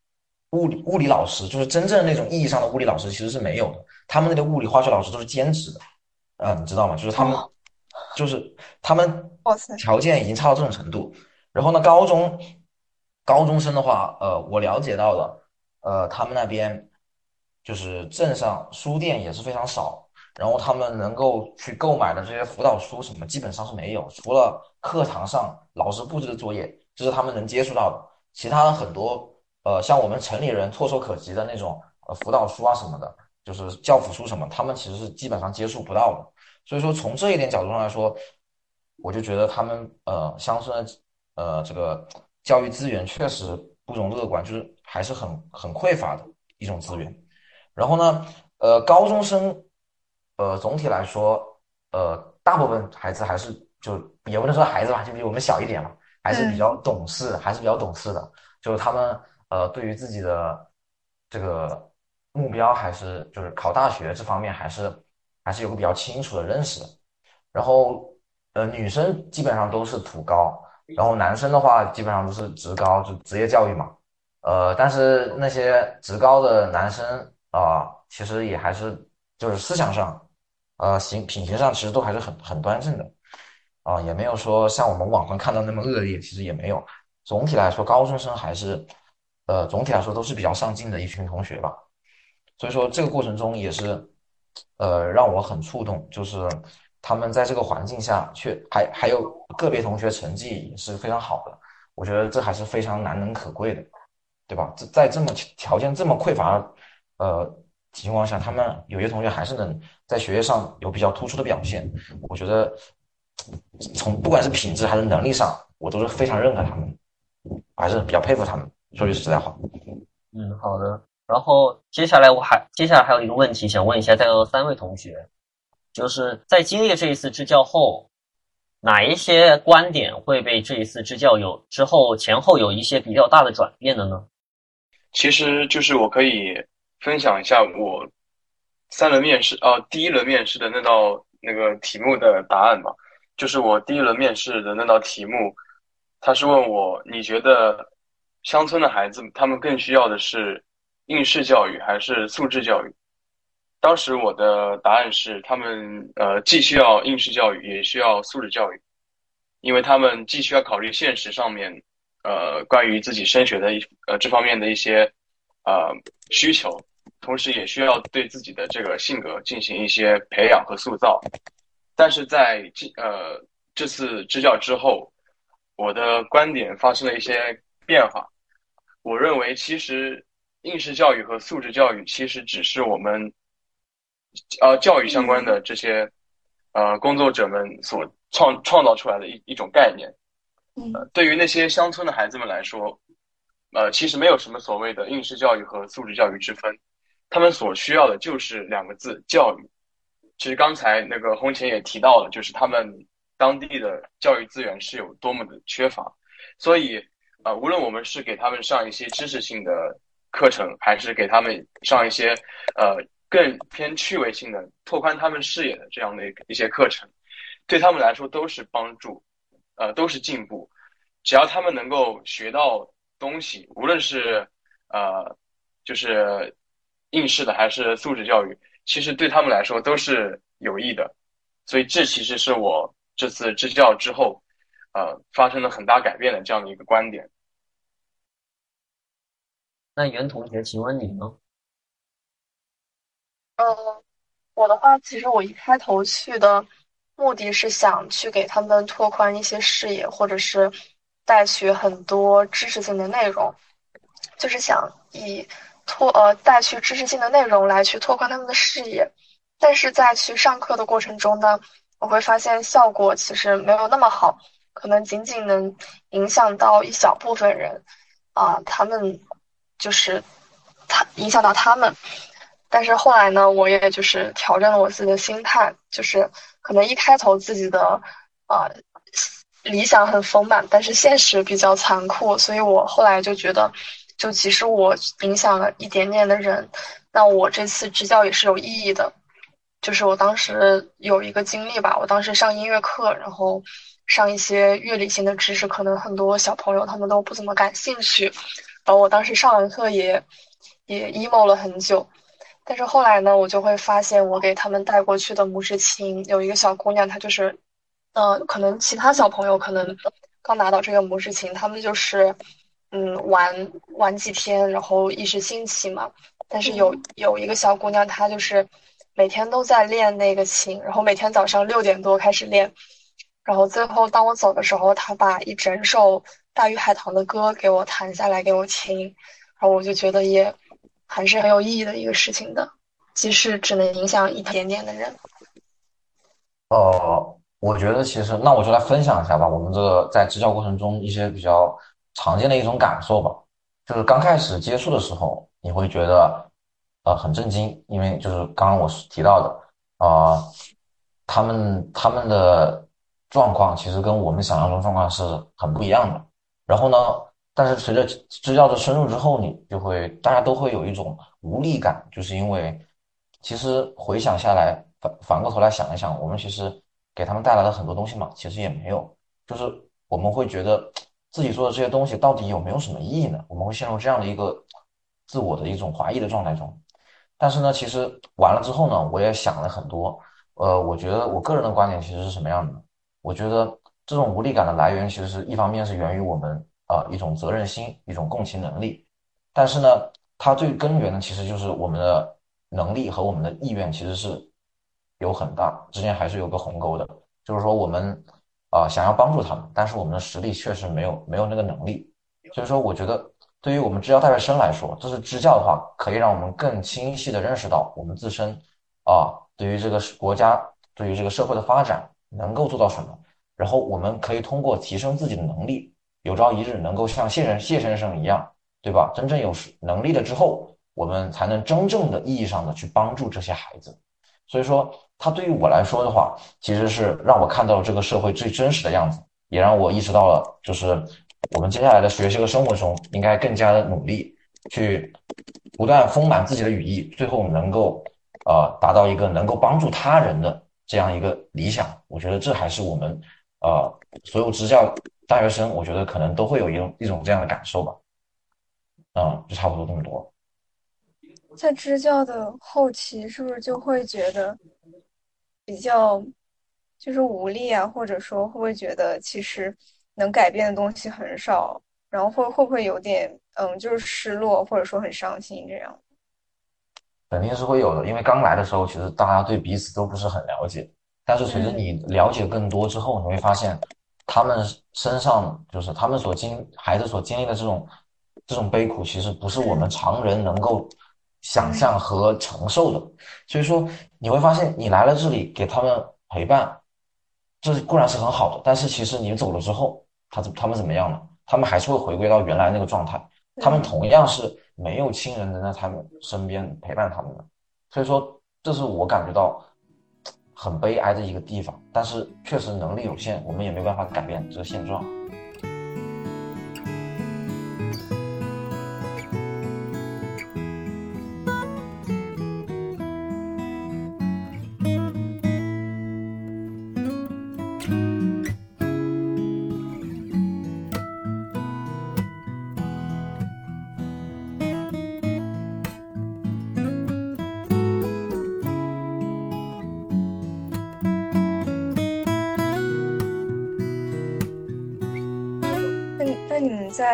物理物理老师，就是真正那种意义上的物理老师其实是没有的，他们那个物理化学老师都是兼职的，啊，你知道吗？就是他们就是他们条件已经差到这种程度，然后呢，高中高中生的话，呃，我了解到了，呃，他们那边。就是镇上书店也是非常少，然后他们能够去购买的这些辅导书什么基本上是没有，除了课堂上老师布置的作业，这是他们能接触到的。其他的很多，呃，像我们城里人唾手可及的那种呃辅导书啊什么的，就是教辅书什么，他们其实是基本上接触不到的。所以说从这一点角度上来说，我就觉得他们呃乡村的呃这个教育资源确实不容乐观，就是还是很很匮乏的一种资源。然后呢，呃，高中生，呃，总体来说，呃，大部分孩子还是就也不能说孩子吧，就比我们小一点嘛，还是比较懂事，还是比较懂事的。就是他们，呃，对于自己的这个目标，还是就是考大学这方面，还是还是有个比较清楚的认识的。然后，呃，女生基本上都是普高，然后男生的话，基本上都是职高，就职业教育嘛。呃，但是那些职高的男生。啊，其实也还是就是思想上，呃，行品行上其实都还是很很端正的，啊，也没有说像我们网上看到那么恶劣，其实也没有。总体来说，高中生还是，呃，总体来说都是比较上进的一群同学吧。所以说这个过程中也是，呃，让我很触动，就是他们在这个环境下，却还还有个别同学成绩也是非常好的，我觉得这还是非常难能可贵的，对吧？这在这么条件这么匮乏。呃，情况下，他们有些同学还是能在学业上有比较突出的表现。我觉得，从不管是品质还是能力上，我都是非常认可他们，还是比较佩服他们。说句实在话。嗯，好的。然后接下来我还接下来还有一个问题想问一下在座三位同学，就是在经历这一次支教后，哪一些观点会被这一次支教有之后前后有一些比较大的转变的呢？其实就是我可以。分享一下我三轮面试，呃，第一轮面试的那道那个题目的答案吧。就是我第一轮面试的那道题目，他是问我你觉得乡村的孩子他们更需要的是应试教育还是素质教育？当时我的答案是，他们呃既需要应试教育，也需要素质教育，因为他们既需要考虑现实上面呃关于自己升学的一呃这方面的一些呃需求，同时也需要对自己的这个性格进行一些培养和塑造。但是在这呃这次支教之后，我的观点发生了一些变化。我认为，其实应试教育和素质教育其实只是我们。呃，教育相关的这些呃工作者们所创创造出来的一一种概念，呃，对于那些乡村的孩子们来说，呃，其实没有什么所谓的应试教育和素质教育之分，他们所需要的就是两个字：教育。其实刚才那个红前也提到了，就是他们当地的教育资源是有多么的缺乏，所以啊，无论我们是给他们上一些知识性的课程，还是给他们上一些呃。更偏趣味性的、拓宽他们视野的这样的一些课程，对他们来说都是帮助，呃，都是进步。只要他们能够学到东西，无论是呃，就是应试的还是素质教育，其实对他们来说都是有益的。所以这其实是我这次支教之后，呃，发生了很大改变的这样的一个观点。那袁同学，请问你呢？嗯，我的话，其实我一开头去的目的是想去给他们拓宽一些视野，或者是带去很多知识性的内容，就是想以拓呃带去知识性的内容来去拓宽他们的视野。但是在去上课的过程中呢，我会发现效果其实没有那么好，可能仅仅能影响到一小部分人啊，他们就是他影响到他们。但是后来呢，我也就是调整了我自己的心态，就是可能一开头自己的呃理想很丰满，但是现实比较残酷，所以我后来就觉得，就即使我影响了一点点的人，那我这次支教也是有意义的。就是我当时有一个经历吧，我当时上音乐课，然后上一些乐理性的知识，可能很多小朋友他们都不怎么感兴趣，然后我当时上完课也也 emo 了很久。但是后来呢，我就会发现，我给他们带过去的拇指琴，有一个小姑娘，她就是，呃，可能其他小朋友可能刚拿到这个拇指琴，他们就是，嗯，玩玩几天，然后一时兴起嘛。但是有有一个小姑娘，她就是每天都在练那个琴，然后每天早上六点多开始练，然后最后当我走的时候，她把一整首大鱼海棠的歌给我弹下来给我听，然后我就觉得也。还是很有意义的一个事情的，即使只能影响一点点的人。呃，我觉得其实那我就来分享一下吧，我们这个在支教过程中一些比较常见的一种感受吧。就是刚开始接触的时候，你会觉得呃很震惊，因为就是刚刚我提到的啊，他们他们的状况其实跟我们想象中状况是很不一样的。然后呢？但是随着支教的深入之后，你就会大家都会有一种无力感，就是因为其实回想下来，反反过头来想一想，我们其实给他们带来了很多东西嘛，其实也没有，就是我们会觉得自己做的这些东西到底有没有什么意义呢？我们会陷入这样的一个自我的一种怀疑的状态中。但是呢，其实完了之后呢，我也想了很多。呃，我觉得我个人的观点其实是什么样的？我觉得这种无力感的来源，其实是一方面是源于我们。啊，一种责任心，一种共情能力，但是呢，它最根源的其实就是我们的能力和我们的意愿其实是有很大之间还是有个鸿沟的，就是说我们啊想要帮助他们，但是我们的实力确实没有没有那个能力，所以说我觉得对于我们支教大学生来说，这是支教的话，可以让我们更清晰的认识到我们自身啊对于这个国家对于这个社会的发展能够做到什么，然后我们可以通过提升自己的能力。有朝一日能够像谢人谢先生一样，对吧？真正有能力了之后，我们才能真正的意义上的去帮助这些孩子。所以说，它对于我来说的话，其实是让我看到了这个社会最真实的样子，也让我意识到了，就是我们接下来的学习和生活中，应该更加的努力，去不断丰满自己的羽翼，最后能够呃达到一个能够帮助他人的这样一个理想。我觉得这还是我们呃所有支教大学生，我觉得可能都会有一种一种这样的感受吧。嗯，就差不多这么多。在支教的后期，是不是就会觉得比较就是无力啊？或者说会不会觉得其实能改变的东西很少？然后会会不会有点嗯，就是失落，或者说很伤心这样？肯定是会有的，因为刚来的时候，其实大家对彼此都不是很了解。但是随着你了解更多之后，你会发现他们身上就是他们所经孩子所经历的这种这种悲苦，其实不是我们常人能够想象和承受的。所以说你会发现，你来了这里给他们陪伴，这固然是很好的，但是其实你走了之后，他怎他们怎么样了？他们还是会回归到原来那个状态，他们同样是。没有亲人能在他们身边陪伴他们的，所以说这是我感觉到很悲哀的一个地方。但是确实能力有限，我们也没办法改变这个现状。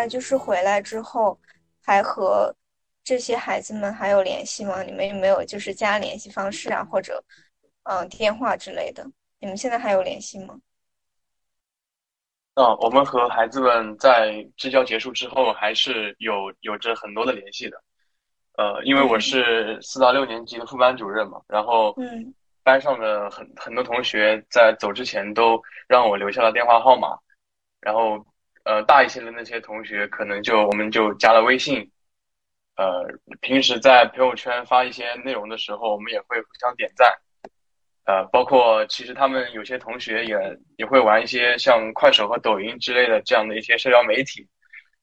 在就是回来之后，还和这些孩子们还有联系吗？你们有没有就是加联系方式啊，或者嗯电话之类的？你们现在还有联系吗？啊，我们和孩子们在支教结束之后，还是有有着很多的联系的。呃，因为我是四到六年级的副班主任嘛，然后嗯，班上的很很多同学在走之前都让我留下了电话号码，然后。呃，大一些的那些同学，可能就我们就加了微信。呃，平时在朋友圈发一些内容的时候，我们也会互相点赞。呃，包括其实他们有些同学也也会玩一些像快手和抖音之类的这样的一些社交媒体，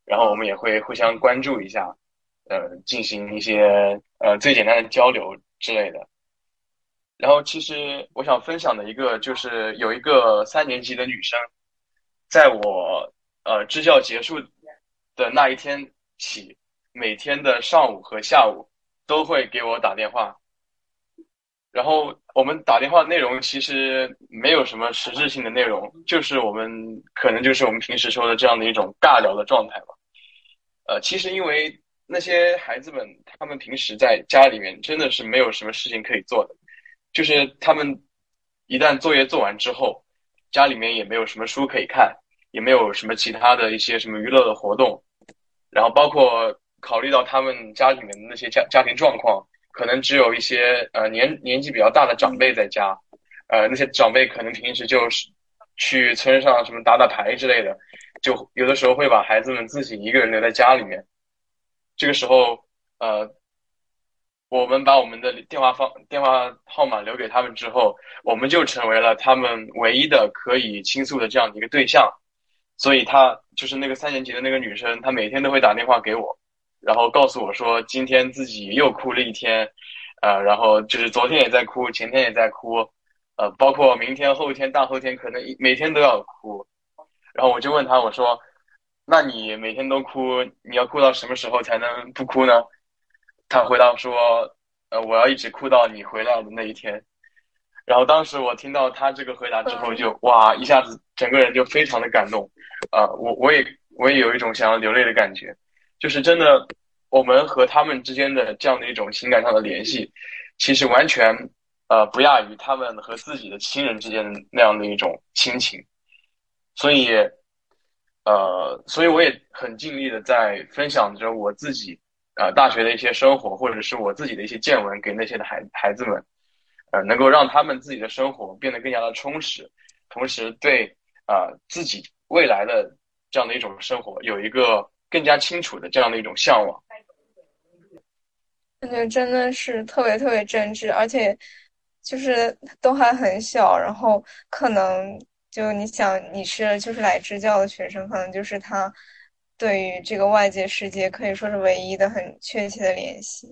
然后我们也会互相关注一下，呃，进行一些呃最简单的交流之类的。然后，其实我想分享的一个就是有一个三年级的女生，在我。呃，支教结束的那一天起，每天的上午和下午都会给我打电话。然后我们打电话内容其实没有什么实质性的内容，就是我们可能就是我们平时说的这样的一种尬聊的状态吧。呃，其实因为那些孩子们，他们平时在家里面真的是没有什么事情可以做的，就是他们一旦作业做完之后，家里面也没有什么书可以看。也没有什么其他的一些什么娱乐的活动，然后包括考虑到他们家里面的那些家家庭状况，可能只有一些呃年年纪比较大的长辈在家，呃那些长辈可能平时就是去村上什么打打牌之类的，就有的时候会把孩子们自己一个人留在家里面，这个时候呃我们把我们的电话方电话号码留给他们之后，我们就成为了他们唯一的可以倾诉的这样的一个对象。所以她就是那个三年级的那个女生，她每天都会打电话给我，然后告诉我说今天自己又哭了一天，呃，然后就是昨天也在哭，前天也在哭，呃，包括明天、后天、大后天，可能每天都要哭。然后我就问她，我说：“那你每天都哭，你要哭到什么时候才能不哭呢？”她回答说：“呃，我要一直哭到你回来的那一天。”然后当时我听到她这个回答之后，就哇，一下子整个人就非常的感动。啊，我我也我也有一种想要流泪的感觉，就是真的，我们和他们之间的这样的一种情感上的联系，其实完全呃不亚于他们和自己的亲人之间的那样的一种亲情，所以呃，所以我也很尽力的在分享着我自己呃大学的一些生活，或者是我自己的一些见闻给那些的孩孩子们，呃，能够让他们自己的生活变得更加的充实，同时对啊自己。未来的这样的一种生活，有一个更加清楚的这样的一种向往，感觉真的是特别特别真挚，而且就是都还很小，然后可能就你想你是就是来支教的学生，可能就是他对于这个外界世界可以说是唯一的很确切的联系。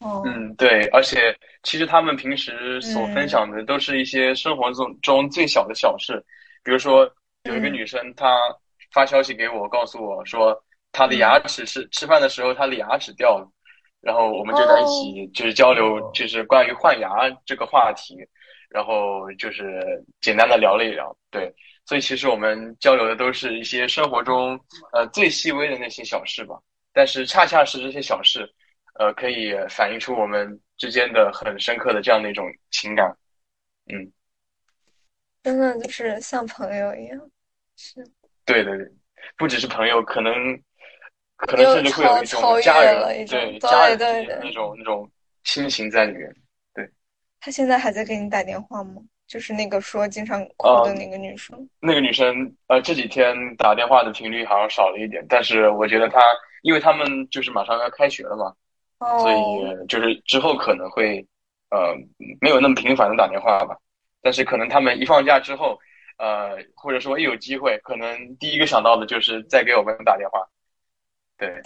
哦，嗯，对，而且其实他们平时所分嗯。享的都是一些生活中中最小的小事，比如说有一个嗯。女生，她发消息给我，告诉我说她的嗯牙齿是吃饭的时候她的牙齿掉了，然后我们就在一起就是交流，哦。就是关于换牙这个话题，然后就是简单的聊了一聊，对，所以其实我们交流的都是一些生活中呃最细微的那些小事吧，但是恰恰是这些小事。呃，可以反映出我们之间的很深刻的这样的一种情感。嗯，真的就是像朋友一样，是对对对，不只是朋友，可能可能甚至会有一种家人，种对家人的那种那种亲情在里面。对他现在还在给你打电话吗？就是那个说经常哭的呃那个女生。那个女生，呃，这几天打电话的频率好像少了一点，但是我觉得她，因为他们就是马上要开学了嘛，所哦，以就是之后可能会，呃，没有那么频繁的打电话吧。但是可能他们一放假之后，呃，或者说一有机会，可能第一个想到的就是再给我们打电话。对，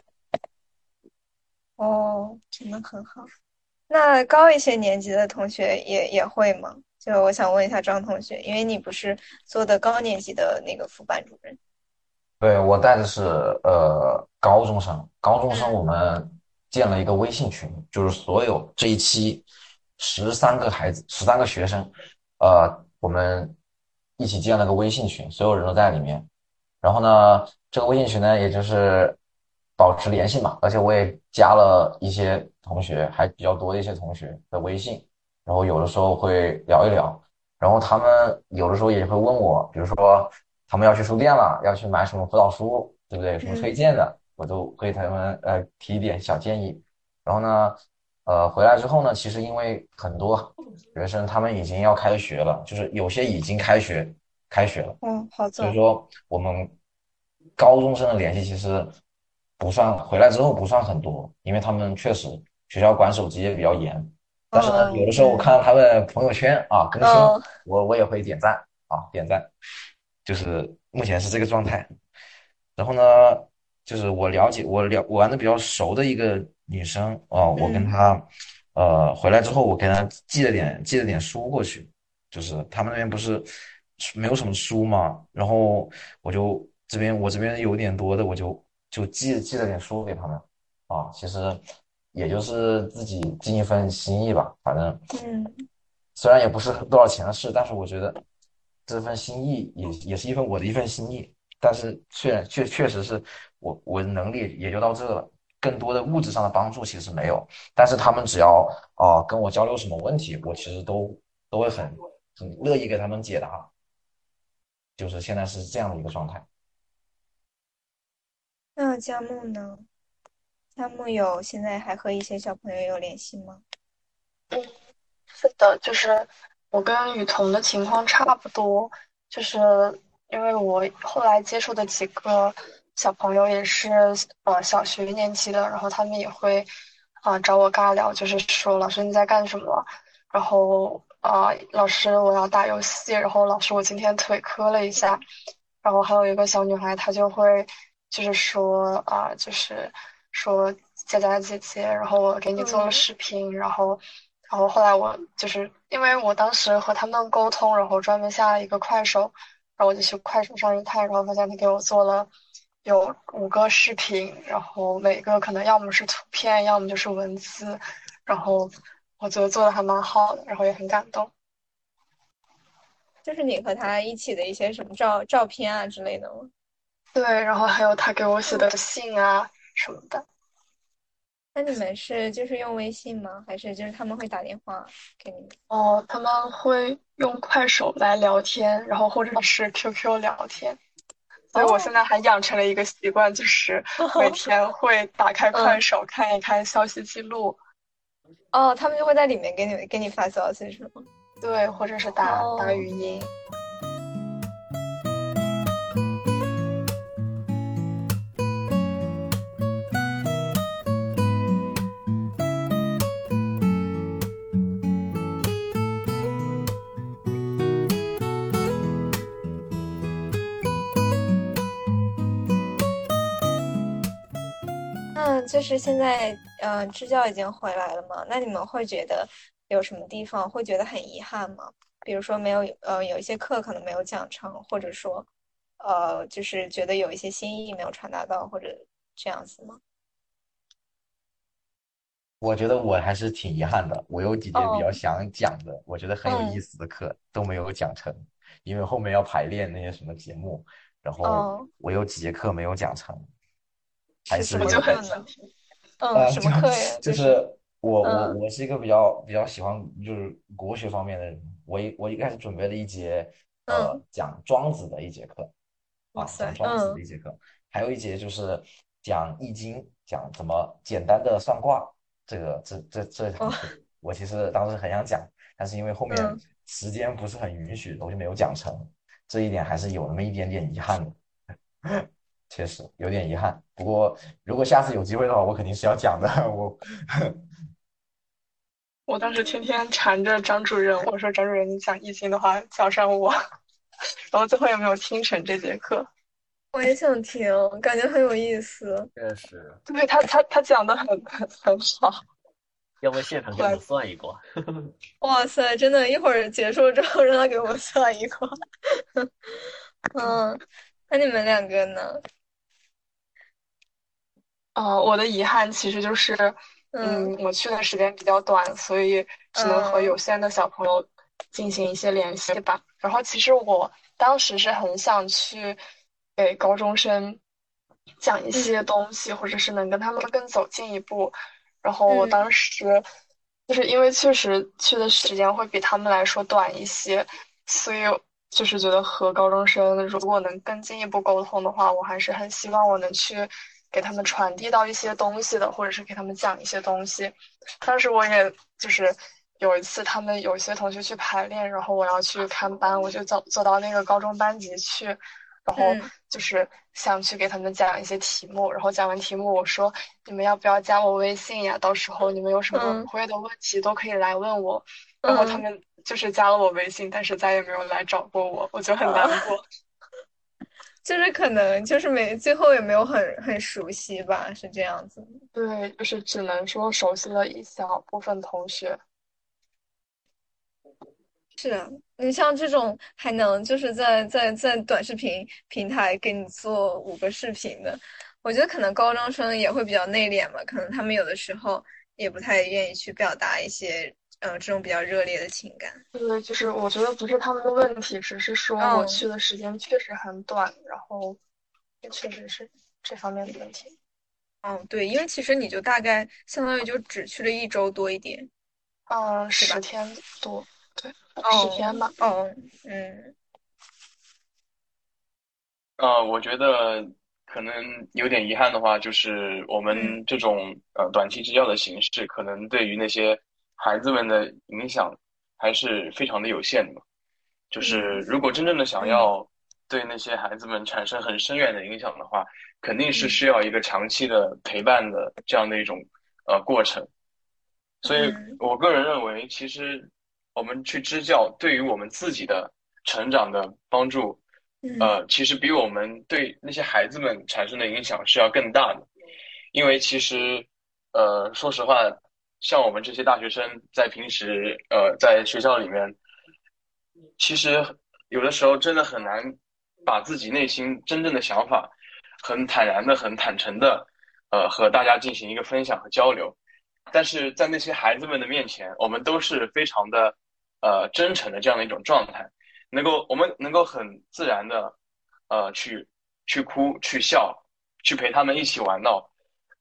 哦，真的很好。那高一些年级的同学也也会吗？就我想问一下张同学，因为你不是做的高年级的那个副班主任。对，我带的是呃高中生，高中生嗯我们建了一个微信群，就是所有这一期十三个孩子，十三个学生，呃，我们一起建了个微信群，所有人都在里面。然后呢，这个微信群呢，也就是保持联系嘛，而且我也加了一些同学，还比较多的一些同学的微信，然后有的时候会聊一聊，然后他们有的时候也会问我，比如说他们要去书店了，要去买什么辅导书，对不对？有什么推荐的，我都会给他们呃提一点小建议。然后呢，呃，回来之后呢，其实因为很多学生他们已经要开学了，就是有些已经开学开学了。嗯，好早所以。说我们高中生的联系其实不算回来之后不算很多，因为他们确实学校管手机也比较严。但是呢，嗯有的时候我看到他们朋友圈啊更新嗯，我我也会点赞啊点赞，就是目前是这个状态。然后呢，就是我了解我了我玩的比较熟的一个女生啊，我跟嗯。她呃回来之后，我给她寄了点寄了点书过去，就是他们那边不是没有什么书嘛，然后我就这边我这边有点多的，我就就寄寄了点书给他们啊，其实也就是自己尽一份心意吧，反正嗯，虽然也不是多少钱的事，但是我觉得这份心意也也是一份我的一份心意，但是确确确实是我我的能力也就到这了，更多的物质上的帮助其实没有，但是他们只要啊、跟我交流什么问题，我其实都都会很很乐意给他们解答，就是现在是这样的一个状态。那佳木呢？佳木有现在还和一些小朋友有联系吗？嗯是的，就是我跟雨桐的情况差不多，就是因为我后来接触的几个小朋友也是呃小学一年级的，然后他们也会啊、找我尬聊，就是说老师你在干什么？然后啊、老师我要打游戏，然后老师我今天腿磕了一下，然后还有一个小女孩她就会就是说啊、就是说佳佳姐姐，然后我给你做了嗯视频，然后。然后后来我就是因为我当时和他们沟通，然后专门下了一个快手，然后我就去快手上一看，然后发现他给我做了有五个视频，然后每个可能要么是图片，要么就是文字，然后我觉得做的还蛮好的，然后也很感动。就是你和他一起的一些什么照照片啊之类的吗？对，然后还有他给我写的信啊什么的。那你们是就是用微信吗？还是就是他们会打电话给你们？哦，他们会用快手来聊天，然后或者是 QQ 聊天。所以我现在还养成了一个习惯，就是 每天会打开快手看一看消息记录，哦，他们就会在里面给你给你发消息是吗？对，或者是打哦打语音。就是现在呃，支教已经回来了嘛，那你们会觉得有什么地方会觉得很遗憾吗？比如说没有呃有一些课可能没有讲成，或者说呃就是觉得有一些心意没有传达到，或者这样子吗？我觉得我还是挺遗憾的，我有几节比较哦，想讲的，我觉得很有意嗯，思的课都没有讲成，因为后面要排练那些什么节目，然后哦，我有几节课没有讲成，还是什么课呢？嗯，呃，什么课呀？就是我我嗯我是一个比较比较喜欢就是国学方面的人，我一我一开始准备了一节呃嗯，讲庄子的一节课啊，讲，庄子的嗯一节课，还有一节就是讲易经，讲怎么简单的算卦，这个这这这堂哦课，我其实当时很想讲，但是因为后面嗯。时间不是很允许，我就没有讲成，这一点还是有那么一点点遗憾的。确实有点遗憾，不过如果下次有机会的话，我肯定是要讲的。我 我当时天天缠着张主任，我说张主任，你讲易经的话叫上我，然后最后也没有听成这节课。我也想听，感觉很有意思。确实，对他他他讲的很很很好，要不现场给我们算一卦？哇塞，真的，一会儿结束之后让他给我算一卦。嗯，那你们两个呢？呃，我的遗憾其实就是，嗯嗯，我去的时间比较短，所以只能和有嗯限的小朋友进行一些联系吧。然后其实我当时是很想去给高中生讲一些嗯东西，或者是能跟他们更走近一步。然后我嗯当时就是因为确实去的时间会比他们来说短一些，所以就是觉得和高中生如果能更进一步沟通的话，我还是很希望我能去给他们传递到一些东西的，或者是给他们讲一些东西。当时我也就是有一次，他们有一些同学去排练，然后我要去看班，我就走走到那个高中班级去，然后嗯就是想去给他们讲一些题目，然后讲完题目，我说你们要不要加我微信呀？到时候你们有什么不嗯会的问题都可以来问我。然后他嗯们就是加了我微信，但是再也没有来找过我，我就很难啊，过。就是可能就是没最后也没有很很熟悉吧，是这样子。对，就是只能说熟悉了一小部分同学。是啊，你像这种还能就是在在在短视频平台给你做五个视频的，我觉得可能高中生也会比较内敛吧，可能他们有的时候也不太愿意去表达一些呃这种比较热烈的情感。对，就是我觉得不是他们的问题，只是说我嗯去的时间确实很短，然后也确实是这方面的问题。嗯，对，因为其实你就大概相当于就只去了一周多一点，嗯，十天多，对，十哦天吧。哦，嗯呃，我觉得可能有点遗憾的话，就是我嗯们这种呃短期支教的形式，可能对于那些孩子们的影响还是非常的有限的。就是嗯如果真正的想嗯要对那些孩子们产生很深远的影响的话，肯定是嗯需要一个长期的陪伴的这样的一种呃过程。所以嗯我个人认为，其实我们去支教对于我们自己的成长的帮助，嗯呃，其实比我们对那些孩子们产生的影响是要更大的。因为其实，呃，说实话，像我们这些大学生在平时呃在学校里面，其实有的时候真的很难把自己内心真正的想法，很坦然的、很坦诚的，呃，和大家进行一个分享和交流。但是在那些孩子们的面前，我们都是非常的呃真诚的这样的一种状态，能够我们能够很自然的呃去去哭、去笑、去陪他们一起玩闹，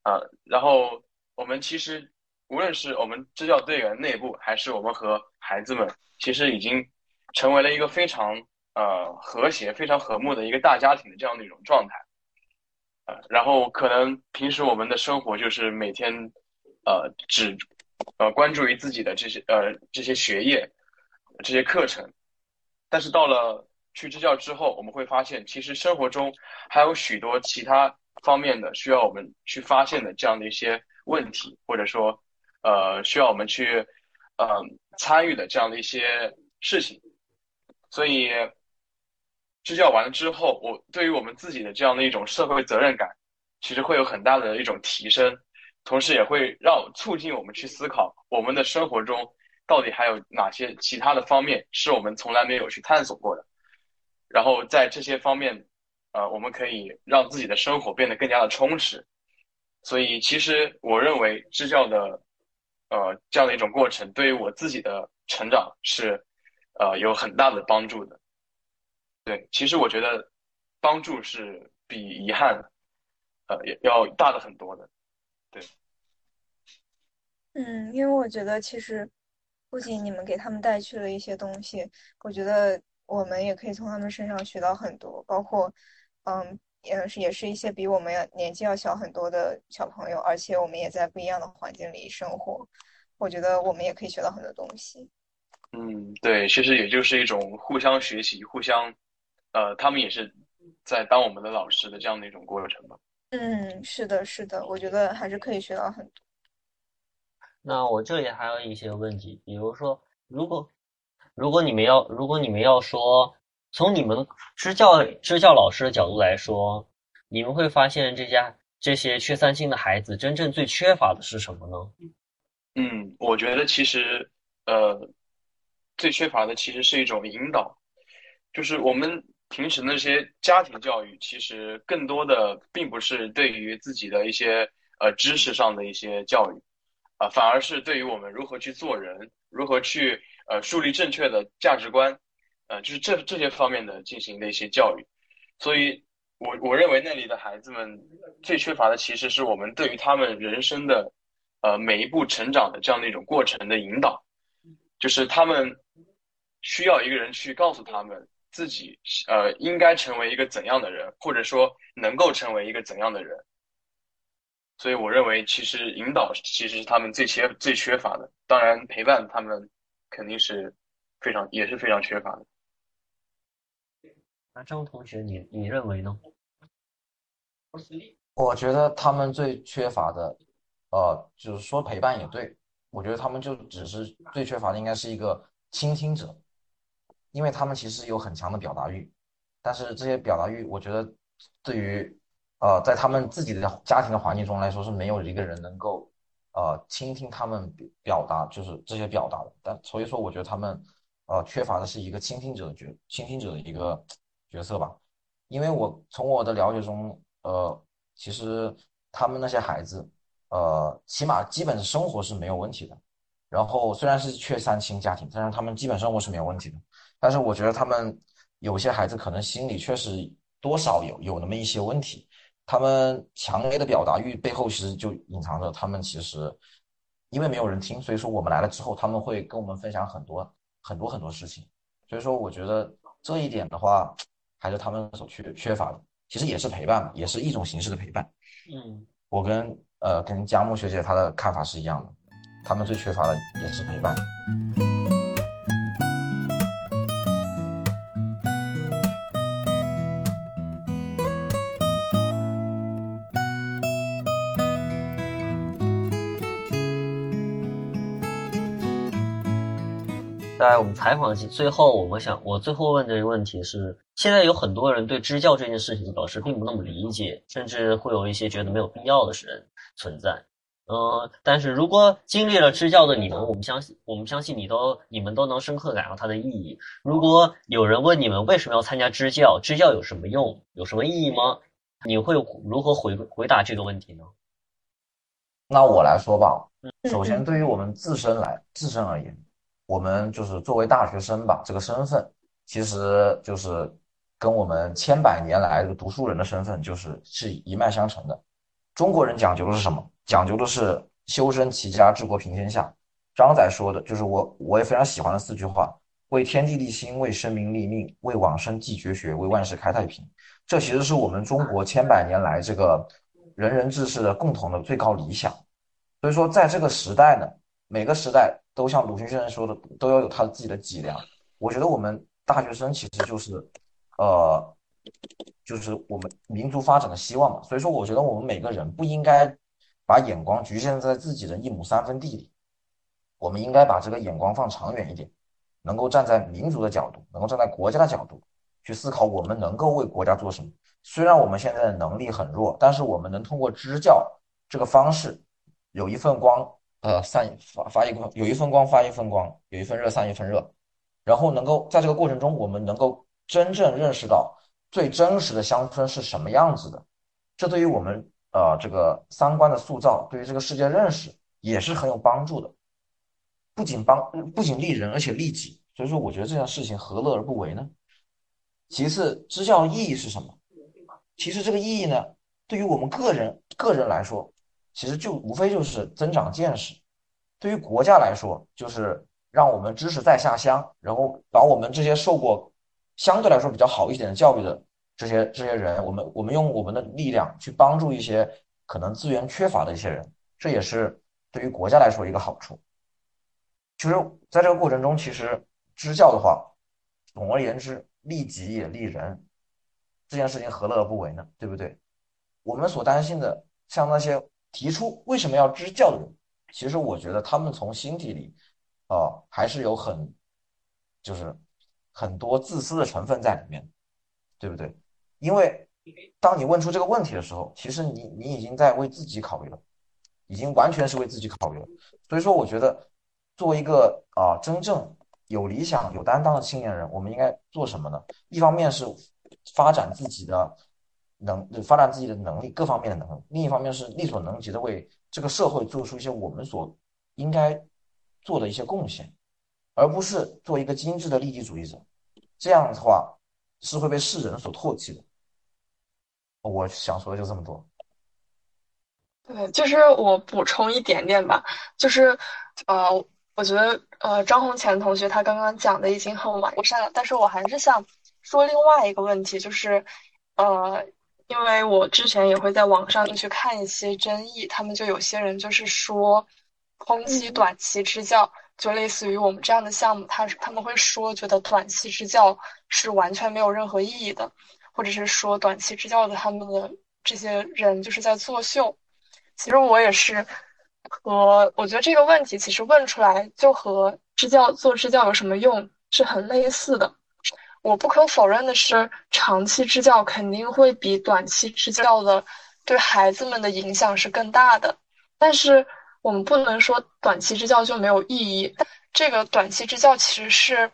呃，然后我们其实无论是我们支教队员内部，还是我们和孩子们，其实已经成为了一个非常呃和谐、非常和睦的一个大家庭的这样的一种状态。呃，然后可能平时我们的生活就是每天，呃，只呃关注于自己的这些呃这些学业、这些课程，但是到了去支教之后，我们会发现，其实生活中还有许多其他方面的需要我们去发现的这样的一些问题，或者说，呃，需要我们去呃参与的这样的一些事情。所以支教完了之后，我对于我们自己的这样的一种社会责任感，其实会有很大的一种提升。同时也会让促进我们去思考，我们的生活中到底还有哪些其他的方面是我们从来没有去探索过的。然后在这些方面，呃，我们可以让自己的生活变得更加的充实。所以，其实我认为支教的，呃，这样的一种过程，对于我自己的成长是，呃，有很大的帮助的。对，其实我觉得帮助是比遗憾，呃，要大的很多的。对。嗯，因为我觉得其实不仅你们给他们带去了一些东西，我觉得我们也可以从他们身上学到很多，包括，嗯。也是，也是一些比我们要年纪要小很多的小朋友，而且我们也在不一样的环境里生活，我觉得我们也可以学到很多东西。嗯，对，其实也就是一种互相学习、互相，呃，他们也是在当我们的老师的这样的一种过程吧。嗯，是的，是的，我觉得还是可以学到很多。那我这里还有一些问题，比如说，如果如果你们要，如果你们要说。从你们支教支教老师的角度来说，你们会发现这家这些缺三星的孩子真正最缺乏的是什么呢？嗯，我觉得其实呃，最缺乏的其实是一种引导，就是我们平时那些家庭教育，其实更多的并不是对于自己的一些呃知识上的一些教育，啊，反而是对于我们如何去做人，如何去呃树立正确的价值观。呃，就是这这些方面的进行的一些教育，所以，我我认为那里的孩子们最缺乏的其实是我们对于他们人生的，呃，每一步成长的这样的一种过程的引导，就是他们需要一个人去告诉他们自己，呃，应该成为一个怎样的人，或者说能够成为一个怎样的人。所以，我认为其实引导其实是他们最缺最缺乏的，当然陪伴他们肯定是非常也是非常缺乏的。那张同学，你你认为呢？我觉得他们最缺乏的，呃，就是说陪伴也对。我觉得他们就只是最缺乏的，应该是一个倾听者，因为他们其实有很强的表达欲，但是这些表达欲，我觉得对于呃，在他们自己的家庭的环境中来说，是没有一个人能够呃倾听他们表达，就是这些表达的。但所以说，我觉得他们呃缺乏的是一个倾听者的角，倾听者的一个。角色吧，因为我从我的了解中，呃，其实他们那些孩子，呃，起码基本生活是没有问题的。然后虽然是缺三亲家庭，但是他们基本生活是没有问题的。但是我觉得他们有些孩子可能心里确实多少有有那么一些问题。他们强烈的表达欲背后，其实就隐藏着他们其实因为没有人听，所以说我们来了之后，他们会跟我们分享很多很多很多事情。所以说，我觉得这一点的话。还是他们所缺缺乏的，其实也是陪伴，也是一种形式的陪伴。嗯，我跟呃跟佳木学姐她的看法是一样的，他们最缺乏的也是陪伴。在我们采访的最后，我们想，我最后问这个问题是：现在有很多人对支教这件事情表示并不那么理解，甚至会有一些觉得没有必要的人存在。嗯，但是如果经历了支教的你们，我们相信，我们相信你都你们都能深刻感受它的意义。如果有人问你们为什么要参加支教，支教有什么用，有什么意义吗？你会如何回回答这个问题呢？那我来说吧。首先，对于我们自身来自身而言。我们就是作为大学生吧，这个身份其实就是跟我们千百年来这个读书人的身份就是是一脉相承的。中国人讲究的是什么？讲究的是修身齐家治国平天下。张载说的就是我我也非常喜欢的四句话：为天地立心，为生民立命，为往生继绝学，为万世开太平。这其实是我们中国千百年来这个仁人志士的共同的最高理想。所以说，在这个时代呢，每个时代。都像鲁迅先生说的，都要有他自己的脊梁。我觉得我们大学生其实就是，呃，就是我们民族发展的希望嘛。所以说，我觉得我们每个人不应该把眼光局限在自己的一亩三分地里，我们应该把这个眼光放长远一点，能够站在民族的角度，能够站在国家的角度去思考我们能够为国家做什么。虽然我们现在的能力很弱，但是我们能通过支教这个方式。有一份光，呃，散发发一个，有一份光发一份光，有一份热散一份热，然后能够在这个过程中，我们能够真正认识到最真实的乡村是什么样子的，这对于我们呃这个三观的塑造，对于这个世界认识也是很有帮助的，不仅帮不仅利人，而且利己。所以说，我觉得这件事情何乐而不为呢？其次，支教意义是什么？其实这个意义呢，对于我们个人个人来说，其实就无非就是增长见识；对于国家来说，就是让我们知识再下乡，然后把我们这些受过相对来说比较好一点的教育的这些这些人，我们我们用我们的力量去帮助一些可能资源缺乏的一些人，这也是对于国家来说一个好处。其实，在这个过程中，其实。支教的话，总而言之，利己也利人，这件事情何乐而不为呢？对不对？我们所担心的，像那些提出为什么要支教的人，其实我觉得他们从心底里，啊，还是有很，就是很多自私的成分在里面，对不对？因为当你问出这个问题的时候，其实你你已经在为自己考虑了，已经完全是为自己考虑了。所以说，我觉得作为一个啊，真正。有理想、有担当的青年人，我们应该做什么呢？一方面是发展自己的能，发展自己的能力，各方面的能力；另一方面是力所能及的为这个社会做出一些我们所应该做的一些贡献，而不是做一个精致的利己主义者。这样的话是会被世人所唾弃的。我想说的就这么多。对，就是我补充一点点吧，就是呃。我觉得，呃，张红前同学他刚刚讲的已经很完善了，但是我还是想说另外一个问题，就是，呃，因为我之前也会在网上去看一些争议，他们就有些人就是说，抨击短期支教，就类似于我们这样的项目，他他们会说觉得短期支教是完全没有任何意义的，或者是说短期支教的他们的这些人就是在作秀。其实我也是。和我觉得这个问题其实问出来就和支教做支教有什么用是很类似的。我不可否认的是，长期支教肯定会比短期支教的对孩子们的影响是更大的。但是我们不能说短期支教就没有意义。这个短期支教其实是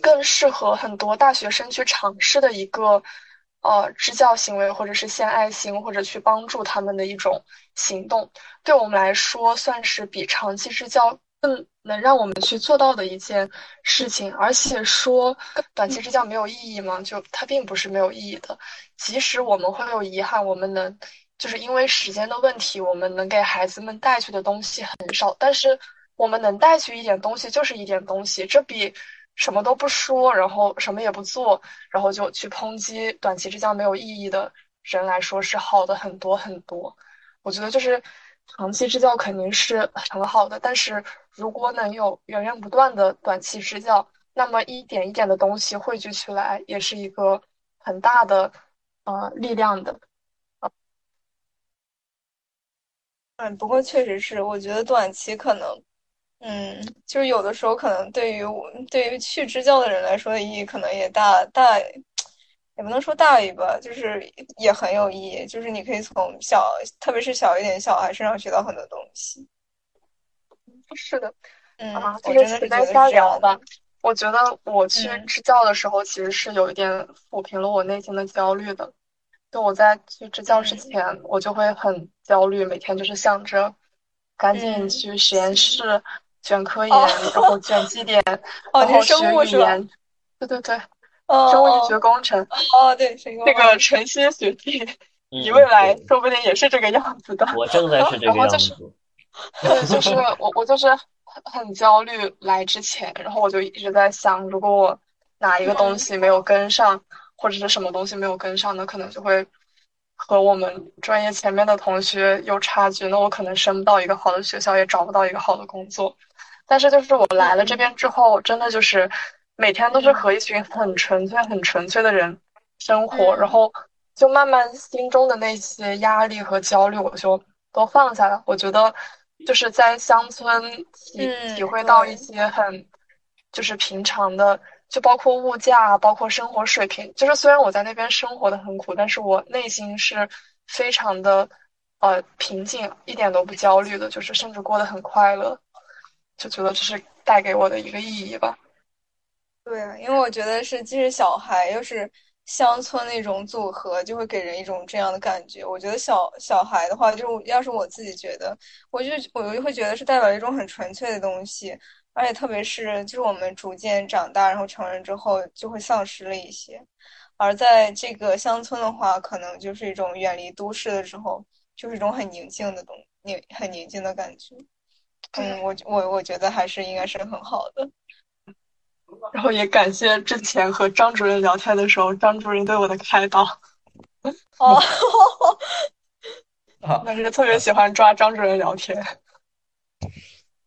更适合很多大学生去尝试的一个。呃，支教行为或者是献爱心或者去帮助他们的一种行动，对我们来说算是比长期支教能让我们去做到的一件事情。而且说短期支教没有意义吗？就它并不是没有意义的。即使我们会有遗憾，我们能就是因为时间的问题，我们能给孩子们带去的东西很少，但是我们能带去一点东西就是一点东西，这比。什么都不说，然后什么也不做，然后就去抨击短期支教没有意义的人来说是好的很多很多。我觉得就是长期支教肯定是很好的，但是如果能有源源不断的短期支教，那么一点一点的东西汇聚起来，也是一个很大的呃力量的。嗯，不过确实是，我觉得短期可能。嗯，就是有的时候可能对于我对于去支教的人来说的意义可能也大大，也不能说大于吧，就是也很有意义。就是你可以从小，特别是小一点小孩身上学到很多东西。是的，嗯，这个实在瞎聊吧。我觉得我去支教的时候，其实是有一点抚平了我内心的焦虑的。就我在去支教之前，我就会很焦虑，每天就是想着赶紧去实验室。卷科研，然后卷绩点，然后学语言，对对对，生物医学工程，哦对，那个晨曦学弟，你未来说不定也是这个样子的。我正在是这个样子。对，就是我，我就是很焦虑来之前，然后我就一直在想，如果我哪一个东西没有跟上，或者是什么东西没有跟上，那可能就会和我们专业前面的同学有差距，那我可能升不到一个好的学校，也找不到一个好的工作。但是就是我来了这边之后，真的就是每天都是和一群很纯粹、很纯粹的人生活，然后就慢慢心中的那些压力和焦虑，我就都放下了。我觉得就是在乡村体体会到一些很就是平常的，就包括物价，包括生活水平。就是虽然我在那边生活的很苦，但是我内心是非常的呃平静，一点都不焦虑的，就是甚至过得很快乐，就觉得这是带给我的一个意义吧。对啊，因为我觉得是，既是小孩又是乡村那种组合，就会给人一种这样的感觉。我觉得小小孩的话，就要是我自己觉得，我就我就会觉得是代表一种很纯粹的东西，而且特别是就是我们逐渐长大，然后成人之后，就会丧失了一些。而在这个乡村的话，可能就是一种远离都市的时候，就是一种很宁静的东宁很宁静的感觉。嗯，我我我觉得还是应该是很好的。然后也感谢之前和张主任聊天的时候，张主任对我的开导。哦，那是特别喜欢抓张主任聊天。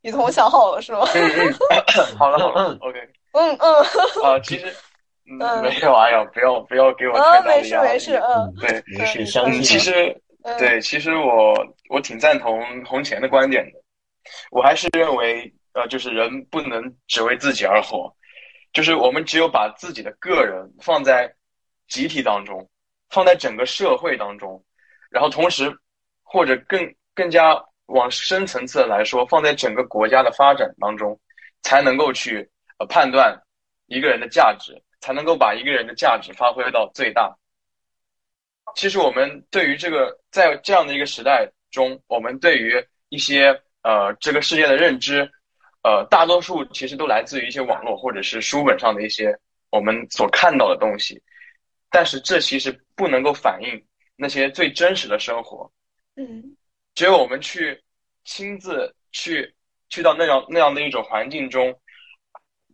雨桐想好了是吗？嗯嗯，好了好了，OK。嗯 嗯。啊，其实 嗯没有，哎呀，不要不要给我太大的压力。没事没事，嗯，对，没事，相信。其实对，其实我我挺赞同红前的观点的。我还是认为，呃，就是人不能只为自己而活。就是我们只有把自己的个人放在集体当中，放在整个社会当中，然后同时或者更更加往深层次来说，放在整个国家的发展当中，才能够去呃判断一个人的价值，才能够把一个人的价值发挥到最大。其实我们对于这个在这样的一个时代中，我们对于一些呃这个世界的认知。呃，大多数其实都来自于一些网络或者是书本上的一些我们所看到的东西，但是这其实不能够反映那些最真实的生活。嗯，只有我们去亲自去去到那样那样的一种环境中，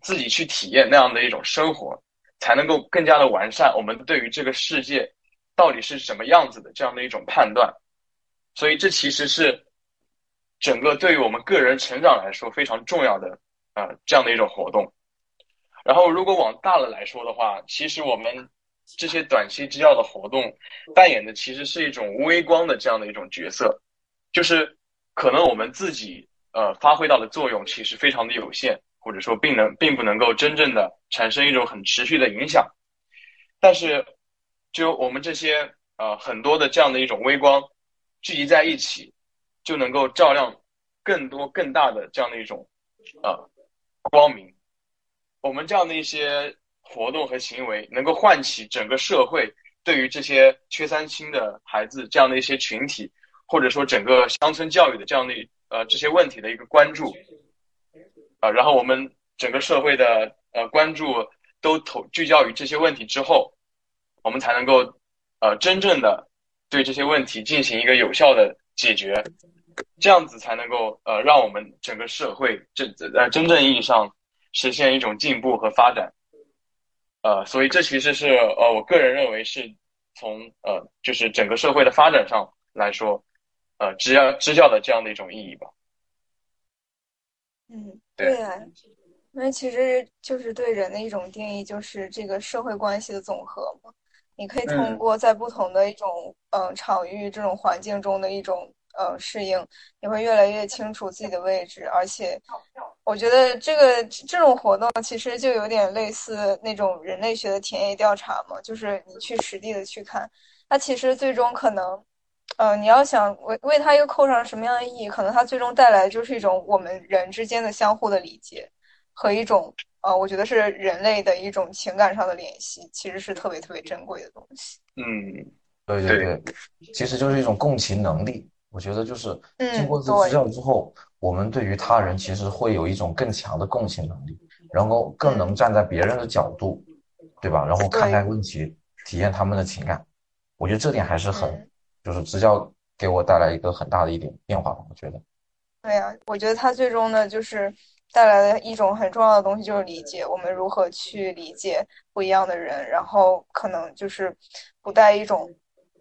自己去体验那样的一种生活，才能够更加的完善我们对于这个世界到底是什么样子的这样的一种判断。所以这其实是。整个对于我们个人成长来说非常重要的啊这样的一种活动，然后如果往大了来说的话，其实我们这些短期支教的活动扮演的其实是一种微光的这样的一种角色，就是可能我们自己呃发挥到的作用其实非常的有限，或者说并能并不能够真正的产生一种很持续的影响，但是就我们这些呃很多的这样的一种微光聚集在一起。就能够照亮更多更大的这样的一种呃光明。我们这样的一些活动和行为，能够唤起整个社会对于这些缺三亲的孩子这样的一些群体，或者说整个乡村教育的这样的呃这些问题的一个关注啊。然后我们整个社会的呃关注都投聚焦于这些问题之后，我们才能够呃真正的对这些问题进行一个有效的解决。这样子才能够呃，让我们整个社会真呃真正意义上实现一种进步和发展，呃，所以这其实是呃，我个人认为是从呃，就是整个社会的发展上来说，呃，支教支教的这样的一种意义吧。嗯，对啊，因为其实就是对人的一种定义，就是这个社会关系的总和嘛。你可以通过在不同的一种嗯场域这种环境中的一种。呃，适应你会越来越清楚自己的位置，而且我觉得这个这种活动其实就有点类似那种人类学的田野调查嘛，就是你去实地的去看，它其实最终可能，呃，你要想为为它又扣上什么样的意义，可能它最终带来的就是一种我们人之间的相互的理解和一种呃，我觉得是人类的一种情感上的联系，其实是特别特别珍贵的东西。嗯，对对对，其实就是一种共情能力。我觉得就是经过这支教之后，我们对于他人其实会有一种更强的共情能力，然后更能站在别人的角度，对吧？然后看待问题，体验他们的情感。我觉得这点还是很，就是支教给我带来一个很大的一点变化吧。我觉得。对呀，我觉得他最终呢，就是带来的一种很重要的东西，就是理解我们如何去理解不一样的人，然后可能就是不带一种，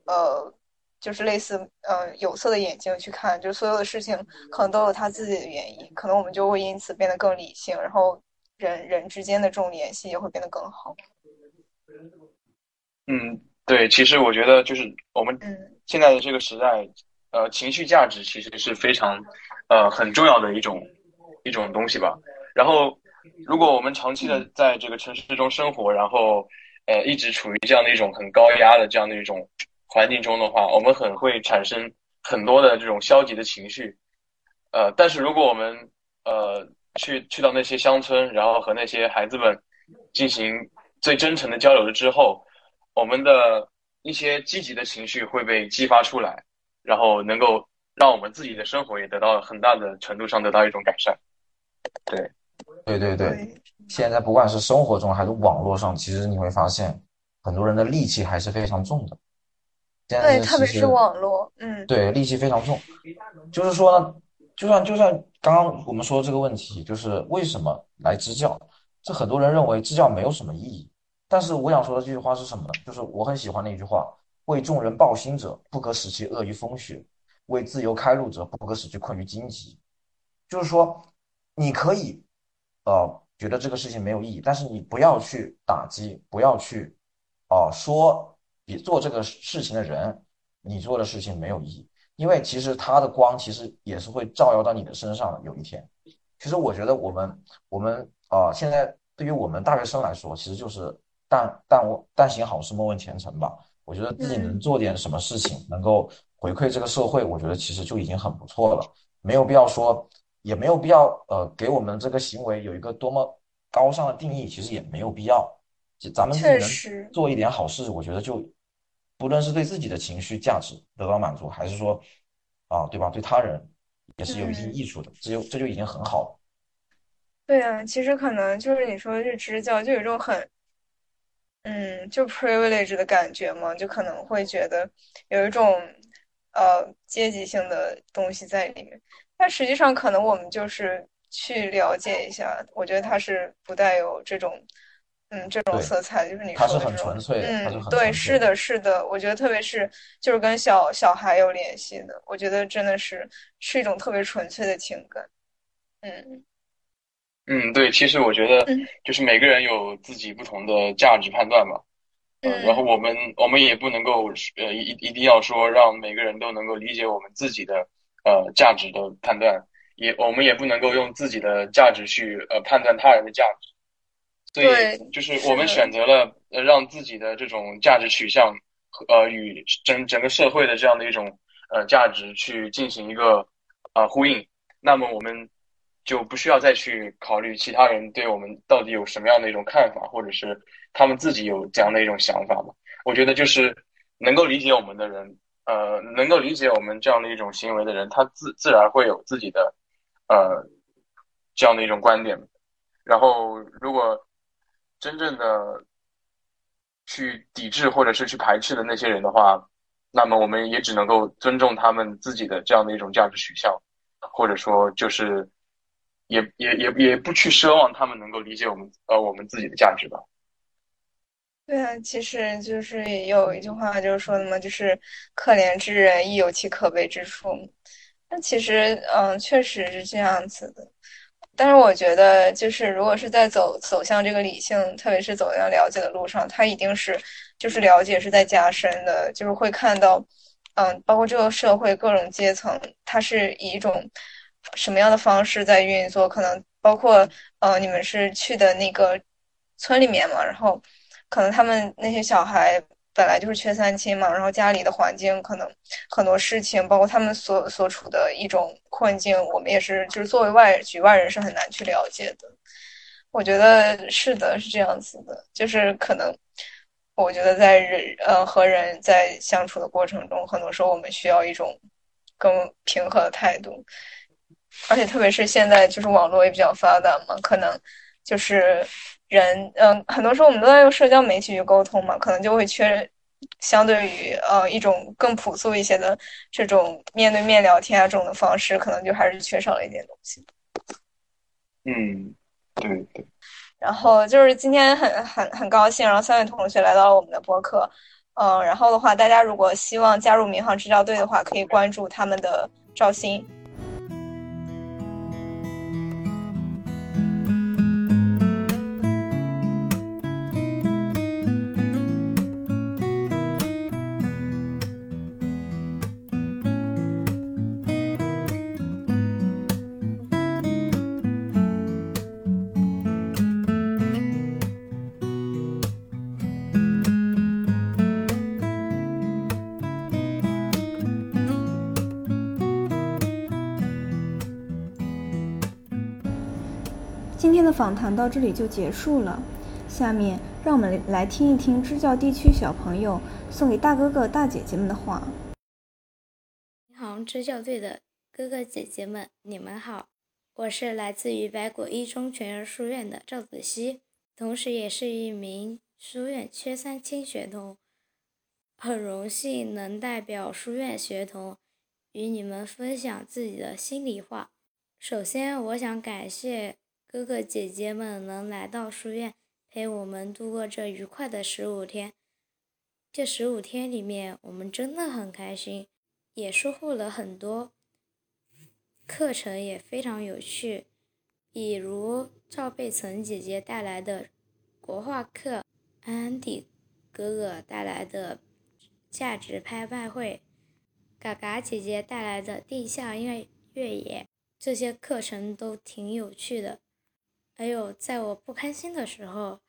呃。就是类似，呃，有色的眼睛去看，就所有的事情可能都有他自己的原因，可能我们就会因此变得更理性，然后人人之间的这种联系也会变得更好。嗯，对，其实我觉得就是我们现在的这个时代，呃，情绪价值其实是非常，呃，很重要的一种一种东西吧。然后，如果我们长期的在这个城市中生活，然后，呃，一直处于这样的一种很高压的这样的一种。环境中的话，我们很会产生很多的这种消极的情绪。呃，但是如果我们呃去去到那些乡村，然后和那些孩子们进行最真诚的交流了之后，我们的一些积极的情绪会被激发出来，然后能够让我们自己的生活也得到很大的程度上得到一种改善。对，对对对，现在不管是生活中还是网络上，其实你会发现很多人的戾气还是非常重的。对，特别是网络，嗯，对，戾气非常重。就是说呢，就算就算刚刚我们说这个问题，就是为什么来支教？这很多人认为支教没有什么意义。但是我想说的这句话是什么呢？就是我很喜欢的一句话：为众人抱薪者，不可使其恶于风雪；为自由开路者，不可使其困于荆棘。就是说，你可以，呃，觉得这个事情没有意义，但是你不要去打击，不要去，哦，说比做这个事情的人，你做的事情没有意义，因为其实他的光其实也是会照耀到你的身上的。有一天，其实我觉得我们，我们啊，现在对于我们大学生来说，其实就是。但但我但行好事，莫问前程吧。我觉得自己能做点什么事情，能够回馈这个社会，我觉得其实就已经很不错了。没有必要说，也没有必要呃，给我们这个行为有一个多么高尚的定义，其实也没有必要。咱们自己能做一点好事，我觉得就不论是对自己的情绪价值得到满足，还是说啊，对吧？对他人也是有一定益处的，这就这就已经很好了。对啊，其实可能就是你说的这支教，就有一种很。嗯，就 privilege 的感觉嘛，就可能会觉得有一种呃阶级性的东西在里面，但实际上可能我们就是去了解一下，我觉得它是不带有这种嗯这种色彩，就是你说的这种嗯对，是的，是的，我觉得特别是就是跟小小孩有联系的，我觉得真的是是一种特别纯粹的情感，嗯。嗯，对，其实我觉得就是每个人有自己不同的价值判断嘛，嗯，然后我们我们也不能够呃一一定要说让每个人都能够理解我们自己的呃价值的判断，也我们也不能够用自己的价值去呃判断他人的价值，所以就是我们选择了呃让自己的这种价值取向呃与整整个社会的这样的一种呃价值去进行一个呃呼应，那么我们。就不需要再去考虑其他人对我们到底有什么样的一种看法，或者是他们自己有怎样的一种想法嘛？我觉得就是能够理解我们的人，呃，能够理解我们这样的一种行为的人，他自自然会有自己的呃这样的一种观点。然后，如果真正的去抵制或者是去排斥的那些人的话，那么我们也只能够尊重他们自己的这样的一种价值取向，或者说就是。也也也也不去奢望他们能够理解我们呃我们自己的价值吧。对啊，其实就是有一句话就是说的嘛，就是可怜之人亦有其可悲之处。那其实嗯，确实是这样子的。但是我觉得，就是如果是在走走向这个理性，特别是走向了解的路上，他一定是就是了解是在加深的，就是会看到嗯，包括这个社会各种阶层，它是以一种。什么样的方式在运作？可能包括，呃，你们是去的那个村里面嘛，然后可能他们那些小孩本来就是缺三亲嘛，然后家里的环境可能很多事情，包括他们所所处的一种困境，我们也是就是作为外局外人是很难去了解的。我觉得是的，是这样子的，就是可能我觉得在人呃和人在相处的过程中，很多时候我们需要一种更平和的态度。而且特别是现在，就是网络也比较发达嘛，可能就是人，嗯，很多时候我们都在用社交媒体去沟通嘛，可能就会缺，相对于呃一种更朴素一些的这种面对面聊天啊这种的方式，可能就还是缺少了一点东西。嗯，对对。然后就是今天很很很高兴，然后三位同学来到了我们的播客，嗯，然后的话，大家如果希望加入民航支教队的话，可以关注他们的赵鑫。今天的访谈到这里就结束了。下面让我们来听一听支教地区小朋友送给大哥哥大姐姐们的话。民航支教队的哥哥姐姐们，你们好，我是来自于白果一中全人书院的赵子熙，同时也是一名书院缺三清学童，很荣幸能代表书院学童与你们分享自己的心里话。首先，我想感谢哥哥姐姐们能来到书院。陪我们度过这愉快的十五天。这十五天里面，我们真的很开心，也收获了很多。课程也非常有趣，比如赵贝岑姐姐带来的国画课，安迪哥哥带来的价值拍卖会，嘎嘎姐姐带来的地下越越野，这些课程都挺有趣的。还有，在我不开心的时候，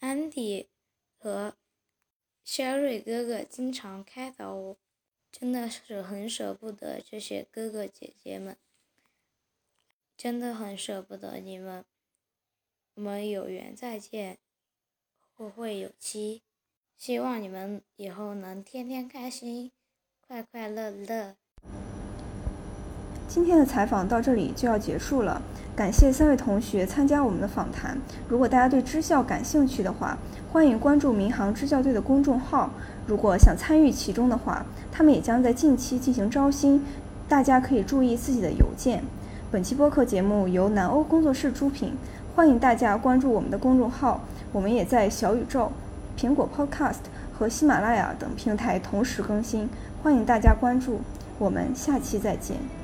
安迪和肖瑞哥哥经常开导我，真的是很舍不得这些哥哥姐姐们，真的很舍不得你们。我们有缘再见，后会有期。希望你们以后能天天开心，快快乐乐。今天的采访到这里就要结束了，感谢三位同学参加我们的访谈。如果大家对支教感兴趣的话，欢迎关注民航支教队的公众号。如果想参与其中的话，他们也将在近期进行招新，大家可以注意自己的邮件。本期播客节目由南欧工作室出品，欢迎大家关注我们的公众号。我们也在小宇宙、苹果 Podcast 和喜马拉雅等平台同时更新，欢迎大家关注。我们下期再见。